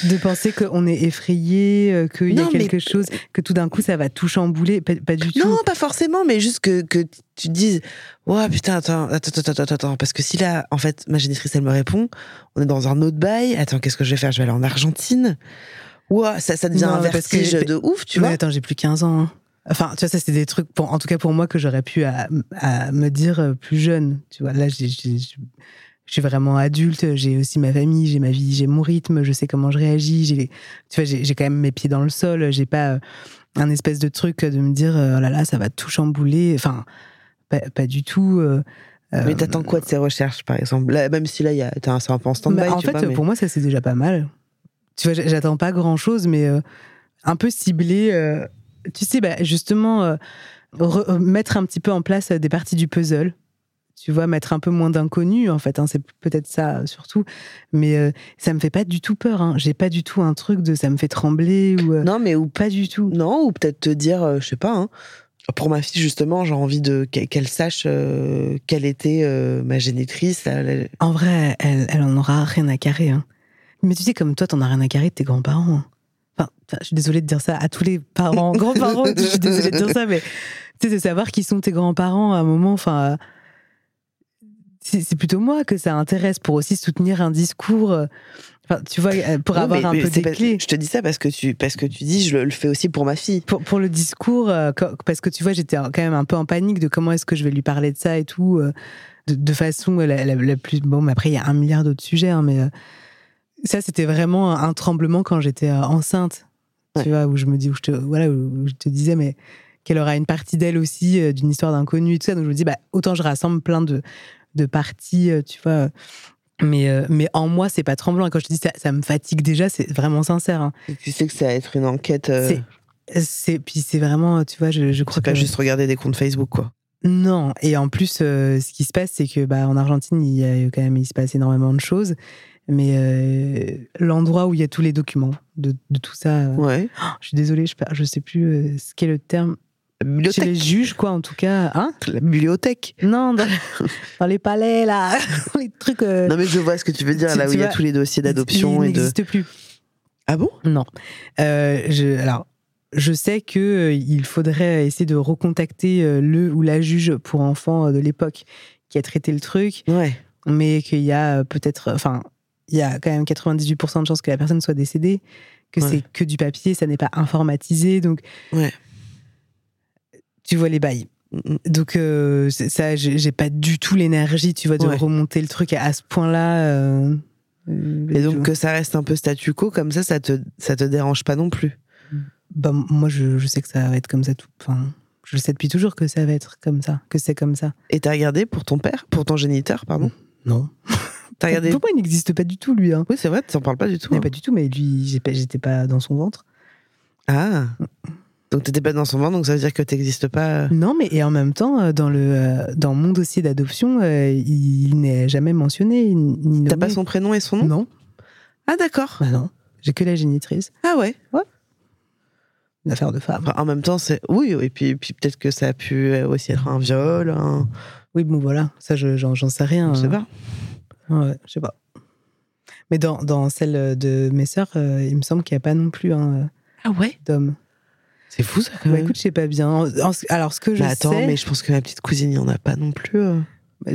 De penser qu'on est effrayé, euh, qu'il y a mais- quelque chose, que tout d'un coup, ça va tout chambouler. Pas, pas du tout. Non, pas forcément, mais juste que, que tu te dises, ouais, putain, attends, attends, attends, attends, attends, parce que si là, en fait, ma génitrice, elle me répond, on est dans un autre bail, attends, qu'est-ce que je vais faire? Je vais aller en Argentine. Ouah, ça, ça devient Non, un parce que- vertige de ouf, tu Mais vois. attends, j'ai plus 15 ans. hein. Enfin, tu vois, ça, c'est des trucs, pour, en tout cas pour moi, que j'aurais pu à, à me dire euh, plus jeune. Tu vois, là, j'ai- je suis vraiment adulte, j'ai aussi ma famille, j'ai ma vie, j'ai mon rythme, je sais comment je réagis. J'ai, tu vois, j'ai quand même mes pieds dans le sol, j'ai pas euh, un espèce de truc de me dire, euh, oh là là, ça va tout chambouler. Enfin, pas, pas du tout. euh, Mais t'attends quoi de ces recherches, par exemple? Là, Même si là, y a- un, c'est un peu en stand-by, bah, en tu fait, vois, mais- pour moi, ça c'est déjà pas mal. Tu vois, j'attends pas grand chose, mais euh, un peu ciblé. euh, tu sais, bah, justement, re- mettre un petit peu en place des parties du puzzle. Tu vois, mettre un peu moins d'inconnus, en fait. hein, c'est peut-être ça, euh, surtout. Mais euh, ça me fait pas du tout peur. Hein. J'ai pas du tout un truc de ça me fait trembler ou. euh, Non, mais ou Pas du tout. Non, ou peut-être te dire, euh, je sais pas, hein, pour ma fille, justement, j'ai envie de qu'elle sache euh, quelle était ma génitrice. là. En vrai, elle, elle en aura rien à carrer. Mais tu sais, comme toi, t'en as rien à carrer de tes grands-parents. Enfin, je suis désolée de dire ça à tous les parents, grands-parents, je suis désolée de dire ça, mais tu sais, de savoir qui sont tes grands-parents à un moment, enfin, c'est plutôt moi que ça intéresse pour aussi soutenir un discours. euh, Enfin, tu vois, euh, pour avoir mais- un mais peu des pas- clés. Je te dis ça parce que tu, parce que tu dis, je le, le fais aussi pour ma fille. Pour, pour le discours, euh, parce que tu vois, j'étais quand même un peu en panique de comment est-ce que je vais lui parler de ça et tout, euh, de, de façon la, la- la plus. Bon, mais après, il y a un milliard d'autres sujets, hein, mais euh, ça, c'était vraiment un tremblement quand j'étais enceinte, Ouais. tu vois, où je me dis, où je te, voilà, où je te disais, mais qu'elle aura une partie d'elle aussi, d'une histoire d'inconnu et tout ça. Donc je me dis, bah, autant je rassemble plein de, de parties, euh, tu vois. Mais, euh, mais en moi, c'est pas tremblant. Quand je te dis ça, ça me fatigue déjà, c'est vraiment sincère. hein. Et Tu sais que ça va être une enquête. euh, C'est- puis c'est vraiment, tu vois, je, je crois pas que juste regarder des comptes Facebook, quoi. non. Et en plus, euh, ce qui se passe, c'est que bah en Argentine, il y a quand même il se passe énormément de choses. Mais euh, l'endroit où il y a tous les documents de, de tout ça, euh, Ouais. je suis désolée, je, je sais plus euh, ce qu'est le terme. La Chez bibliothèque. les juges, quoi, en tout cas. Hein? La bibliothèque. Non, dans, dans les palais, là, les trucs. euh, Non, mais je vois ce que tu veux dire, Tu- là où il y a tous les dossiers d'adoption et de. n'existe plus. Ah bon? Non. Euh, je, alors, je sais que euh, il faudrait essayer de recontacter euh, le ou la juge pour enfants de l'époque qui a traité le truc, Ouais. mais qu'il y a peut-être, enfin, il y a quand même 98% de chances que la personne soit décédée, que Ouais. c'est que du papier, ça n'est pas informatisé, donc. Ouais. Tu vois les bails. Donc euh, ça, j'ai pas du tout l'énergie, tu vois, de Ouais. remonter le truc à, à ce point-là. euh, Et donc que ça reste un peu statu quo, comme ça, ça te, ça te dérange pas non plus. Bah, moi, je, je sais que ça va être comme ça tout. Enfin, je sais depuis toujours que ça va être comme ça, que c'est comme ça. Et t'as regardé pour ton père, pour ton géniteur, pardon? Non. T'as regardé? Pour moi, il n'existe pas du tout, lui. Hein. Oui, c'est vrai, t'en parles pas du tout. Hein. Pas du tout, mais lui, j'étais pas dans son ventre. Ah Donc t'étais pas dans son ventre, donc ça veut dire que t'existes pas. Non, mais et en même temps, euh, dans, le, euh, dans mon dossier d'adoption, euh, il n'est jamais mentionné ni. T'as pas son prénom et son nom? Non, Ah d'accord. bah non. J'ai que la génitrice. Ah ouais. Une affaire de femme. Enfin, en même temps, c'est oui, et puis, puis peut-être que ça a pu euh, aussi être un viol, un... Oui, bon, voilà. Ça, je- j'en j'en sais rien. je sais hein. pas. Ouais, je sais pas. Mais dans, dans celle de mes sœurs, euh, il me semble qu'il n'y a pas non plus un Ah ouais? d'homme. C'est fou ça. Quand Bah, même. écoute, je sais pas bien. En- en- alors, ce que je mais attends, sais, mais je pense que ma petite cousine, il y en a pas non plus. euh.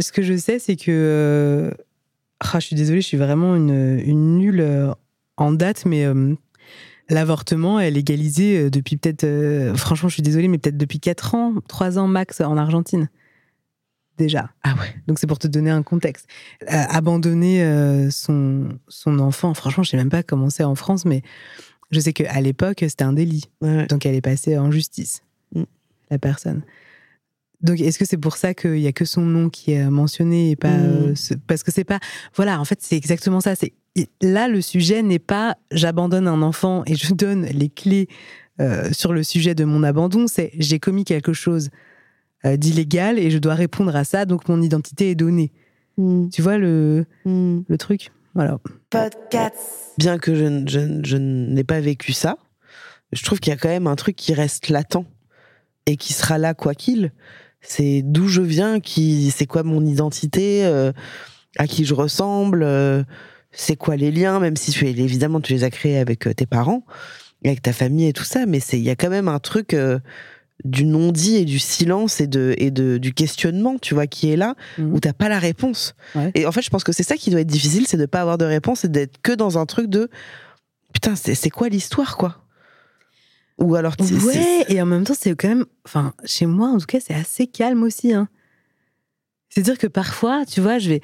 ce que je sais, c'est que euh, ah, je suis désolée, je suis vraiment une, une nulle euh, en date, mais euh, l'avortement est légalisé depuis peut-être, euh, franchement, je suis désolée, mais peut-être depuis 4 ans, 3 ans max en Argentine. Déjà. Ah ouais. Donc c'est pour te donner un contexte. Euh, abandonner euh, son, son enfant, franchement, je sais même pas comment c'est en France, mais je sais qu'à l'époque, c'était un délit. Ouais. Donc elle est passée en justice, Mm. la personne. Donc est-ce que c'est pour ça qu'il y a que son nom qui est mentionné et pas Mm. euh, ce- parce que c'est pas voilà en fait c'est exactement ça c'est là le sujet n'est pas j'abandonne un enfant et je donne les clés euh, sur le sujet de mon abandon c'est j'ai commis quelque chose euh, d'illégal et je dois répondre à ça donc mon identité est donnée Mm. tu vois le le truc? Voilà Bien que je, je je n'ai pas vécu ça, je trouve qu'il y a quand même un truc qui reste latent et qui sera là quoi qu'il. C'est d'où je viens, qui, c'est quoi mon identité, euh, à qui je ressemble, euh, c'est quoi les liens, même si tu évidemment tu les as créés avec euh, tes parents, avec ta famille et tout ça, mais c'est il y a quand même un truc euh, du non-dit et du silence et de et de du questionnement, tu vois, qui est là Mhm. où t'as pas la réponse. Ouais. Et en fait, je pense que c'est ça qui doit être difficile, c'est de pas avoir de réponse et d'être que dans un truc de putain, c'est quoi l'histoire, quoi? Ou alors, Ouais, et en même temps, c'est quand même. Enfin, chez moi, en tout cas, c'est assez calme aussi. Hein. C'est-à-dire que parfois, tu vois, je vais.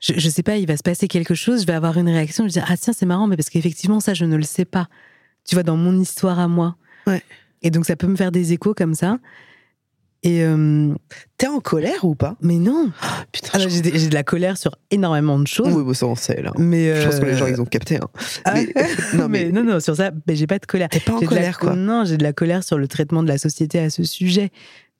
Je, je sais pas, il va se passer quelque chose, je vais avoir une réaction, je vais dire Ah, tiens, c'est marrant, mais parce qu'effectivement, ça, je ne le sais pas. Tu vois, dans mon histoire à moi. Ouais. Et donc, ça peut me faire des échos comme ça. Et. euh, t'es en colère ou pas? Mais non Putain, Alors, je- J'ai de la colère sur énormément de choses. oui, bah, ça on sait là. Mais. Je pense que les euh, gens ils ont capté. hein. ah, Mais- non mais, mais non, non, sur ça, j'ai pas de colère. t'es pas en de la- colère quoi. Non, j'ai de la colère sur le traitement de la société à ce sujet,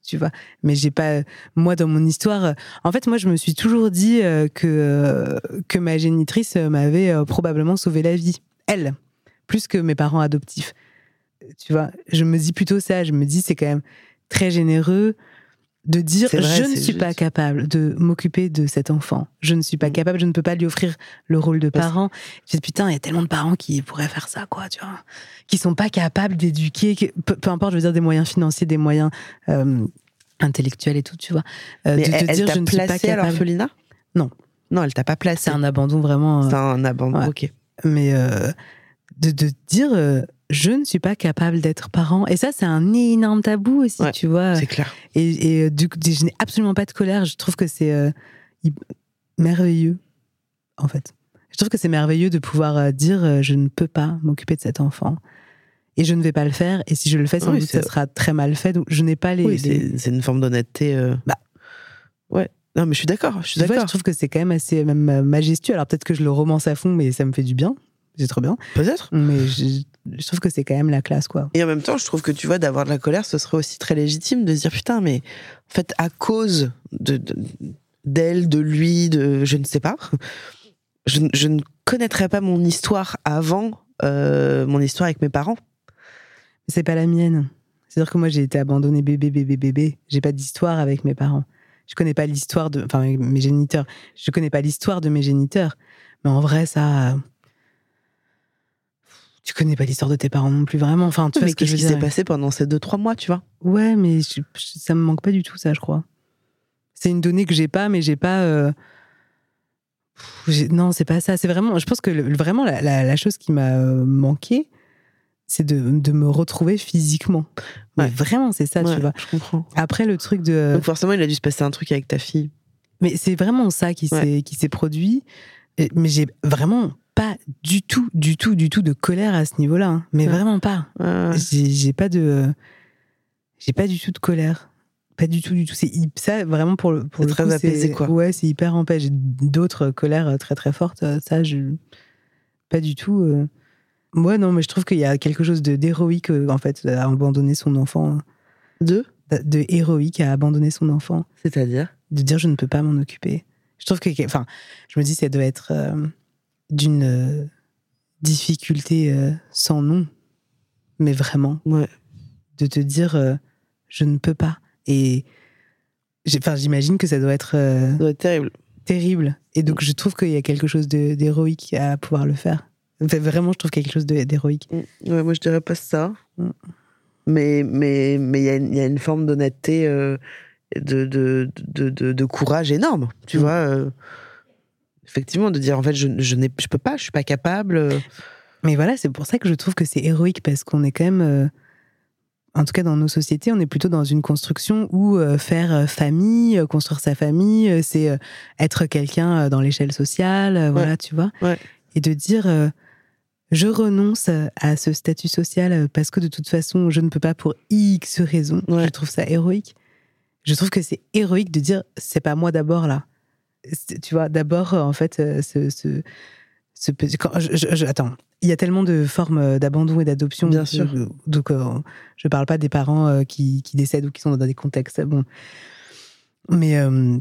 tu vois. Mais j'ai pas, moi, dans mon histoire, euh, en fait, moi, je me suis toujours dit euh, que euh, que ma génitrice euh, m'avait euh, probablement sauvé la vie, elle, plus que mes parents adoptifs. Tu vois, je me dis plutôt ça. Je me dis, c'est quand même très généreux de dire vrai, je ne suis pas capable de m'occuper de cet enfant. Je ne suis pas Mm. capable, je ne peux pas lui offrir le rôle de Parce- parent. Je dis putain, il y a tellement de parents qui pourraient faire ça, quoi, tu vois, qui sont pas capables d'éduquer, que- peu, peu importe, je veux dire des moyens financiers, des moyens euh, intellectuels et tout, tu vois. Euh, Mais de te elle, elle dire je ne suis pas placé à capable. l'orphelinat Non. Non, elle t'a pas placé. C'est un abandon vraiment. euh, C'est un abandon. ouais. Ok. mais de, de dire je ne suis pas capable d'être parent. Et ça, c'est un énorme tabou aussi, Ouais, tu vois. C'est clair. Et, et, euh, du coup, je n'ai absolument pas de colère. Je trouve que c'est euh, merveilleux, en fait. Je trouve que c'est merveilleux de pouvoir euh, dire euh, je ne peux pas m'occuper de cet enfant. Et je ne vais pas le faire. Et si je le fais, sans Oui, doute, ça sera très mal fait. Donc, je n'ai pas les. Oui, les- c'est une forme d'honnêteté. euh, Bah. Ouais. Non, mais je suis d'accord. Je suis vois, je d'accord. trouve que c'est quand même assez même majestueux. Alors peut-être que je le romance à fond, mais ça me fait du bien. C'est trop bien. Peut-être. Mais je, je trouve que c'est quand même la classe, quoi. Et en même temps, je trouve que tu vois, d'avoir de la colère, ce serait aussi très légitime de se dire putain, mais en fait, à cause de de- d'elle, de, lui, de je ne sais pas, je, ne- je ne connaîtrais pas mon histoire avant euh, mon histoire avec mes parents. C'est pas la mienne. C'est-à-dire que moi, j'ai été abandonnée bébé, bébé, bébé. J'ai pas d'histoire avec mes parents. Je connais pas l'histoire de, enfin, mes géniteurs. Je connais pas l'histoire de mes géniteurs. Mais en vrai, ça, tu connais pas l'histoire de tes parents non plus vraiment. Enfin, tu vois mais ce que je qu'est-ce veux qui s'est passé pendant ces deux trois mois, tu vois? Ouais, mais je- ça me manque pas du tout, ça, je crois. C'est une donnée que j'ai pas, mais j'ai pas. euh, pff, Non, c'est pas ça. C'est vraiment. Je pense que le- vraiment la, la- la chose qui m'a euh, manqué, c'est de, de me retrouver physiquement. Mais vraiment, c'est ça, Ouais, tu vois. Je comprends. Après, le truc de. Donc forcément, il a dû se passer un truc avec ta fille. Mais c'est vraiment ça qui Ouais. s'est qui s'est produit. Mais j'ai vraiment pas du tout, du tout, du tout de colère à ce niveau-là. hein. Mais Ouais. vraiment pas. Ouais. J'ai pas de. J'ai pas du tout de colère. Pas du tout, du tout. C'est ça vraiment pour le pour C'est le très coup, apaisé, c'est- quoi. Ouais, c'est hyper en paix. J'ai d'autres colères très très fortes. euh, Ça, je pas du tout. euh. Ouais, non, mais je trouve qu'il y a quelque chose de d'héroïque euh, en fait à abandonner son enfant, Deux, de, de héroïque à abandonner son enfant c'est-à-dire? De dire je ne peux pas m'en occuper. Je trouve que, enfin, je me dis ça doit être euh, d'une euh, difficulté euh, sans nom, mais vraiment Ouais. de te dire euh, je ne peux pas. Et j'imagine que ça doit être Ça doit être terrible. terrible. Et donc je trouve qu'il y a quelque chose d'héroïque à pouvoir le faire. Enfin, vraiment, je trouve quelque chose d'héroïque. Ouais, moi je dirais pas ça. Mm. Mais mais mais il y, a une- il y a une forme d'honnêteté, euh, de, de, de, courage énorme. Tu Mm. vois, euh, effectivement, de dire en fait je je je peux pas, je suis pas capable. Mais voilà, c'est pour ça que je trouve que c'est héroïque parce qu'on est quand même, euh, en tout cas dans nos sociétés, on est plutôt dans une construction où euh, faire euh, famille, construire sa famille, c'est euh, être quelqu'un dans l'échelle sociale, voilà, tu vois. Ouais. Et de dire, je renonce à ce statut social parce que de toute façon, je ne peux pas pour X raisons. Ouais. Je trouve ça héroïque. Je trouve que c'est héroïque de dire, c'est pas moi d'abord là. Tu vois, d'abord, euh, en fait, euh, ce, ce, ce petit- quand- je- je- je- attends, il y a tellement de formes euh, d'abandon et d'adoption. Bien sûr. Donc, euh, je parle pas des parents euh, qui, qui décèdent ou qui sont dans des contextes. Bon. Mais euh,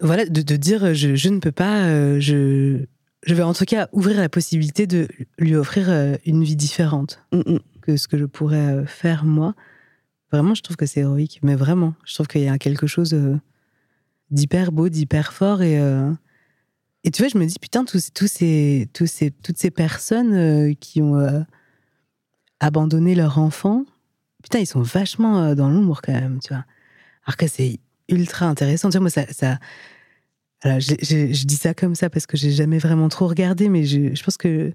voilà, de, de dire je, ne peux pas, je, je vais en tout cas ouvrir la possibilité de lui offrir une vie différente Mm, mm. que ce que je pourrais faire moi. Vraiment, je trouve que c'est héroïque, mais vraiment, je trouve qu'il y a quelque chose d'hyper beau, d'hyper fort. Et, euh, et tu vois, je me dis, putain, tous, tous ces, tous ces, toutes ces personnes euh, qui ont euh, abandonné leur enfant, putain, ils sont vachement dans l'ombre quand même, tu vois. Alors que c'est ultra intéressant. Tu vois, moi, ça. je, je- dis ça comme ça parce que j'ai jamais vraiment trop regardé, mais je, je pense que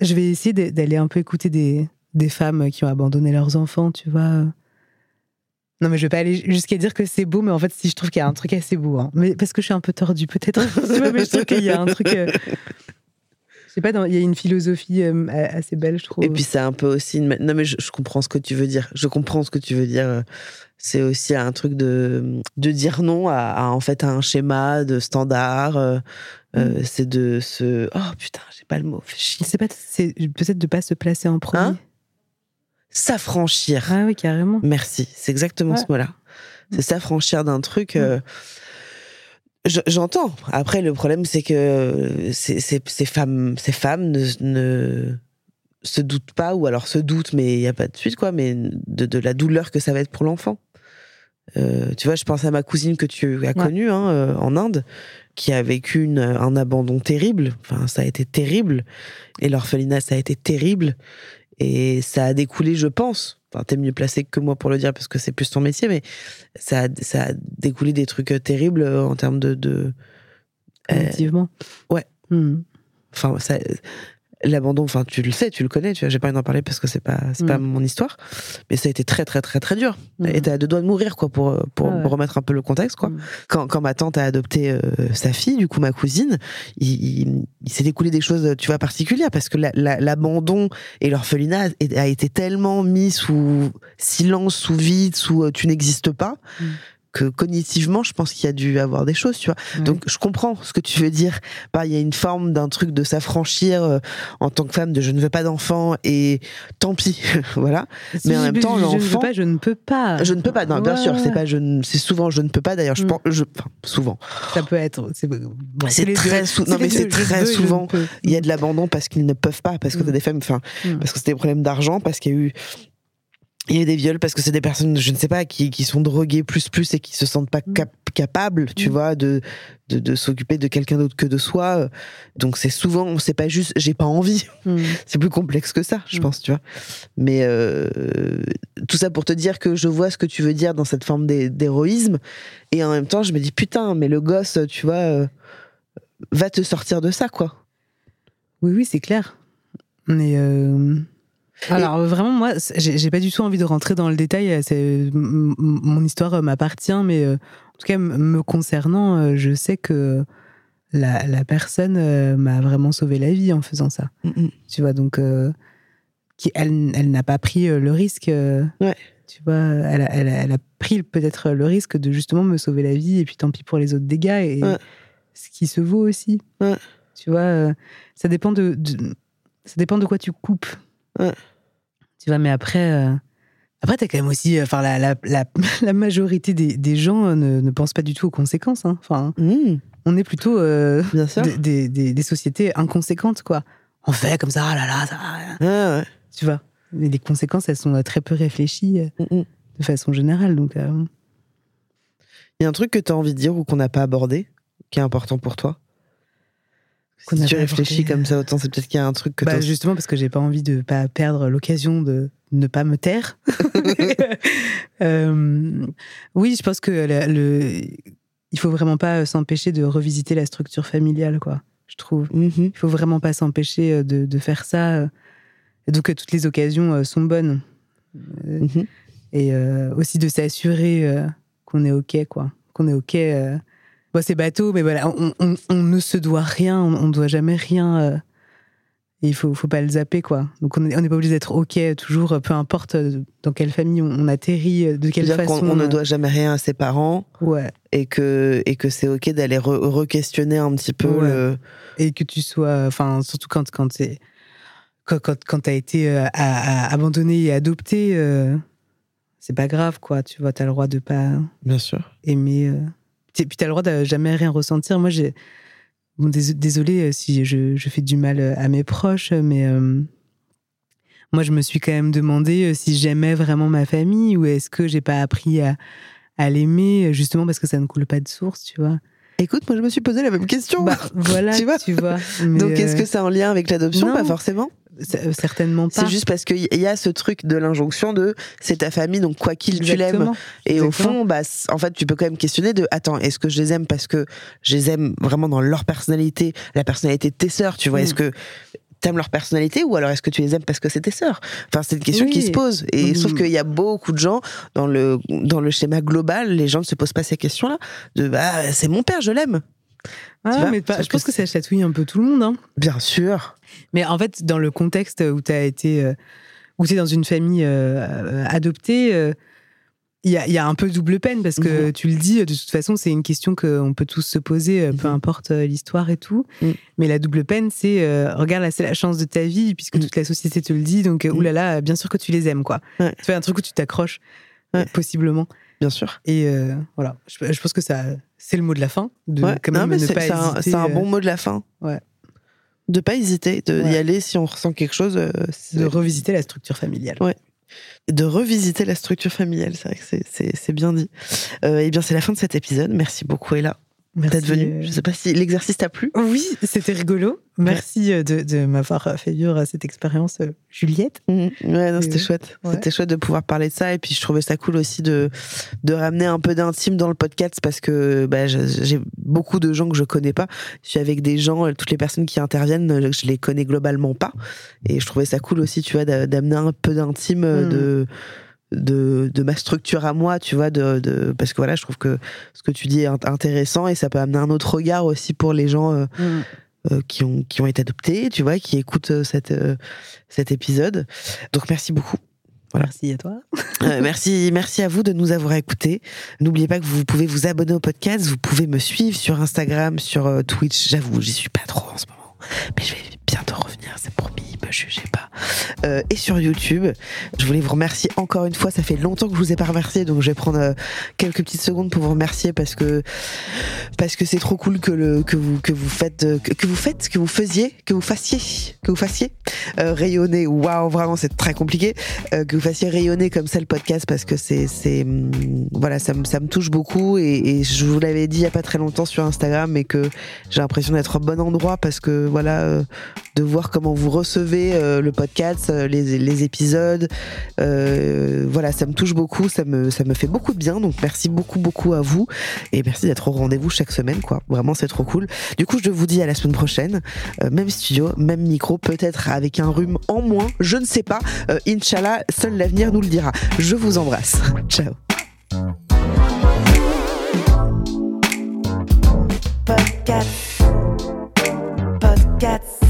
je vais essayer d'aller un peu écouter des, des femmes qui ont abandonné leurs enfants, tu vois. Non, mais je vais pas aller jusqu'à dire que c'est beau, mais en fait, si je trouve qu'il y a un truc assez beau, hein. mais parce que je suis un peu tordue, peut-être. mais je trouve qu'il y a un truc. euh, je sais pas, il y a une philosophie euh, assez belle, je trouve. Et puis c'est un peu aussi une... Non mais je, je comprends ce que tu veux dire. Je comprends ce que tu veux dire. C'est aussi un truc de, de dire non à, à, en fait à un schéma de standard. euh, euh, c'est de se... Oh putain, j'ai pas le mot. je sais pas, c'est peut-être de pas se placer en premier. Hein? S'affranchir. ah oui, carrément. Merci, c'est exactement Ouais. ce mot-là. C'est s'affranchir d'un truc. euh, je- J'entends. Après, le problème, c'est que ces, ces- ces femmes, ces femmes ne, ne se doutent pas, ou alors se doutent, mais il n'y a pas de suite, quoi, mais de, de la douleur que ça va être pour l'enfant. Euh, tu vois, je pense à ma cousine que tu as connue hein, euh, en Inde, qui a vécu une- un abandon terrible. Enfin, ça a été terrible. Et l'orphelinat, ça a été terrible. Et ça a découlé, je pense, enfin, t'es mieux placé que moi pour le dire parce que c'est plus ton métier, mais ça a, ça a découlé des trucs euh, terribles euh, en termes de. de euh, Effectivement. ouais. Hmm. enfin, ça. L'abandon, enfin, tu le sais, tu le connais, tu vois, j'ai pas envie d'en parler parce que c'est pas, c'est pas Mm. mon histoire, mais ça a été très, très, très, très dur. Mm. Et t'as deux doigts de mourir, quoi, pour, pour Ah ouais. remettre un peu le contexte, quoi. Mm. Quand, quand ma tante a adopté euh, sa fille, du coup, ma cousine, il, il- il s'est découlé des choses, tu vois, particulières, parce que la- la- l'abandon et l'orphelinat a- a été tellement mis sous silence, sous vide, sous euh, tu n'existes pas, Mm. Que cognitivement, je pense qu'il y a dû avoir des choses, tu vois. Ouais. Donc, je comprends ce que tu veux dire. Bah, il y a une forme d'un truc de s'affranchir euh, en tant que femme de je ne veux pas d'enfant et tant pis, voilà. Si mais en même temps, je, je ne veux l'enfant- pas, je ne peux pas. Je ne peux pas. Non, bien sûr, c'est pas je ne- c'est souvent je ne peux pas. D'ailleurs, je Mm. pense, je, enfin, souvent. Ça peut être. C'est bon, très sou- non, mais c'est très veux souvent. Il y a de l'abandon parce qu'ils ne peuvent pas, parce que Mm. t'as des femmes, enfin, Mm. parce que c'est des problèmes d'argent, parce qu'il y a eu, il y a eu des viols, parce que c'est des personnes, je ne sais pas, qui, qui sont droguées plus plus et qui se sentent pas Mm. cap- capables, tu Mm. vois, de, de, de s'occuper de quelqu'un d'autre que de soi. Donc c'est souvent, c'est pas juste, j'ai pas envie. Hmm. C'est plus complexe que ça, je Mm. pense, tu vois. Mais euh, tout ça pour te dire que je vois ce que tu veux dire dans cette forme d'hé- d'héroïsme. Et en même temps, je me dis, putain, mais le gosse, tu vois, euh, va te sortir de ça, quoi. Oui, oui, c'est clair. Mais. euh, Alors vraiment moi j'ai pas du tout envie de rentrer dans le détail. euh, mon histoire euh, m'appartient, mais euh, en tout cas me concernant, euh, je sais que la, la personne euh, m'a vraiment sauvé la vie en faisant ça. Tu vois donc euh, qui, elle, elle n'a pas pris euh, le risque. euh, Ouais. Tu vois, elle a, elle a- elle a pris peut-être le risque de justement me sauver la vie et puis tant pis pour les autres dégâts et Ouais. ce qui se vaut aussi. Ouais. Tu vois, euh, ça dépend de, de- ça dépend de quoi tu coupes. Tu vois, mais après, euh, après t'as quand même aussi, euh, enfin la, la, la, la majorité des, des gens euh, ne, ne pensent pas du tout aux conséquences. hein. Enfin, Mmh, on est plutôt euh, bien sûr. des, des, des- des sociétés inconséquentes, quoi. On fait comme ça, ah là là, ça, va. Ah, ouais. tu vois. Mais les conséquences, elles sont très peu réfléchies euh, Mm, mm. de façon générale. Donc, euh, Il y a un truc que tu as envie de dire ou qu'on n'a pas abordé, qui est important pour toi? Qu'on Si tu réfléchis comme ça, autant c'est peut-être qu'il y a un truc que bah, justement parce que j'ai pas envie de pas perdre l'occasion de ne pas me taire. Euh, oui, je pense que le, le- il faut vraiment pas s'empêcher de revisiter la structure familiale, quoi. je trouve. Mhm. Il faut vraiment pas s'empêcher euh, de, de faire ça. euh, donc, euh, toutes les occasions euh, sont bonnes. Euh, Mhm. Et euh, aussi de s'assurer euh, qu'on est OK, quoi. Qu'on est OK. Euh. Bon, c'est bateau, mais voilà, on, on- on ne se doit rien, on ne doit jamais rien. euh, et il faut, faut pas le zapper, quoi. Donc, on n'est pas obligé d'être OK toujours, euh, peu importe euh, dans quelle famille on, on atterrit, euh, de quelle C'est-à-dire façon. qu'on on ne euh, doit jamais rien à ses parents Ouais. et que, et que c'est ok d'aller re- re-questionner un petit peu Ouais. le- et que tu sois, enfin, surtout quand quand t'es quand quand, quand t'as été euh, à- à- abandonné et adopté, euh, c'est pas grave, quoi. Tu vois, t'as le droit de pas Bien sûr. aimer. Puis t'as le droit de jamais rien ressentir. Moi, j'ai bon, dés- désolé euh, si je, je fais du mal euh, à mes proches, mais euh, moi, je me suis quand même demandé si j'aimais vraiment ma famille ou est-ce que j'ai pas appris à à l'aimer justement parce que ça ne coule pas de source, tu vois. Écoute, moi je me suis posé la même question. Bah, voilà, Tu tu vois Donc est-ce euh, que c'est en lien avec l'adoption. Pas forcément? euh, certainement pas. C'est juste parce qu'il y a ce truc de l'injonction de c'est ta famille, donc quoi qu'il tu l'aimes. Exactement. Et au fond, bah, en fait, tu peux quand même questionner de attends, est-ce que je les aime parce que je les aime vraiment dans leur personnalité, la personnalité de tes sœurs, tu vois? Mm. Est-ce que t'aimes leur personnalité ou alors est-ce que tu les aimes parce que c'est tes sœurs? Enfin, c'est une question qui se pose. Et Mm. sauf qu'il y a beaucoup de gens dans le dans le schéma global, les gens ne se posent pas ces questions-là. De bah, c'est mon père, je l'aime. Ah, mais pas- je pense que que ça chatouille un peu tout le monde. Hein. Bien sûr. Mais en fait, dans le contexte où tu as été, euh, où tu es dans une famille euh, adoptée, euh, il y, a, il y a un peu double peine parce que Mhm. tu le dis, de toute façon, c'est une question qu'on peut tous se poser, euh, peu Mhm. importe euh, l'histoire et tout. Mhm. Mais la double peine, c'est, euh, regarde, là, c'est la chance de ta vie, puisque Mhm. toute la société te le dit, donc, Mhm. oulala, bien sûr que tu les aimes, quoi. Ouais. Tu fais un truc où tu t'accroches, Ouais. possiblement. Bien sûr. Et euh, voilà, je, je pense que ça, c'est le mot de la fin, de Ouais. quand Non, même mais ne c'est pas c'est un, hésiter, c'est un bon mot de la fin. Ouais. De pas hésiter, de Ouais. y aller si on ressent quelque chose. c'est- de revisiter la structure familiale. Ouais. De revisiter la structure familiale. C'est vrai que c'est- bien dit. Euh, eh bien, c'est la fin de cet épisode. Merci beaucoup, Ella, d'être euh, Je sais pas si l'exercice t'a plu. Oui, c'était rigolo. Merci euh, de, de m'avoir fait vivre cette expérience, euh, Juliette. Mhm. Ouais, c'était Et- chouette. ouais. C'était chouette de pouvoir parler de ça. Et puis, je trouvais ça cool aussi de, de ramener un peu d'intime dans le podcast parce que bah, j'ai beaucoup de gens que je connais pas. Je suis avec des gens, euh, toutes les personnes qui interviennent, euh, je les connais globalement pas. Et je trouvais ça cool aussi, tu vois, d'a- d'amener un peu d'intime euh, Mhm. de. De, de ma structure à moi, tu vois, de, de, parce que voilà, je trouve que ce que tu dis est int- intéressant et ça peut amener un autre regard aussi pour les gens euh, euh, qui, ont, qui ont été adoptés, tu vois, qui écoutent euh, cette, euh, cet épisode. Donc merci beaucoup. Voilà. Merci à toi. Euh, merci, merci à vous de nous avoir écoutés. N'oubliez pas que vous pouvez vous abonner au podcast, vous pouvez me suivre sur Instagram, sur Twitch. J'avoue, j'y suis pas trop en ce moment, mais je vais bientôt revenir, c'est promis. Me jugez pas. Euh, et sur YouTube, je voulais vous remercier encore une fois. Ça fait longtemps que je vous ai pas remercié, donc je vais prendre euh, quelques petites secondes pour vous remercier parce que parce que c'est trop cool que le que vous que vous faites euh, que, vous faites que vous faisiez que vous fassiez que vous fassiez euh, rayonner. Waouh, vraiment, c'est très compliqué que vous fassiez rayonner comme ça le podcast parce que c'est c'est hum, voilà ça me ça me touche beaucoup et, et je vous l'avais dit il y a pas très longtemps sur Instagram mais que j'ai l'impression d'être au bon endroit parce que voilà euh, de voir comment vous recevez euh, le podcast euh, les, épisodes euh, voilà ça me touche beaucoup ça me ça me fait beaucoup de bien donc merci beaucoup beaucoup à vous et merci d'être au rendez-vous chaque semaine quoi vraiment c'est trop cool du coup je vous dis à la semaine prochaine même studio même micro peut-être avec un rhume en moins je ne sais pas Inch'Allah, seul l'avenir nous le dira. Je vous embrasse. Ciao. Podcast. Podcast.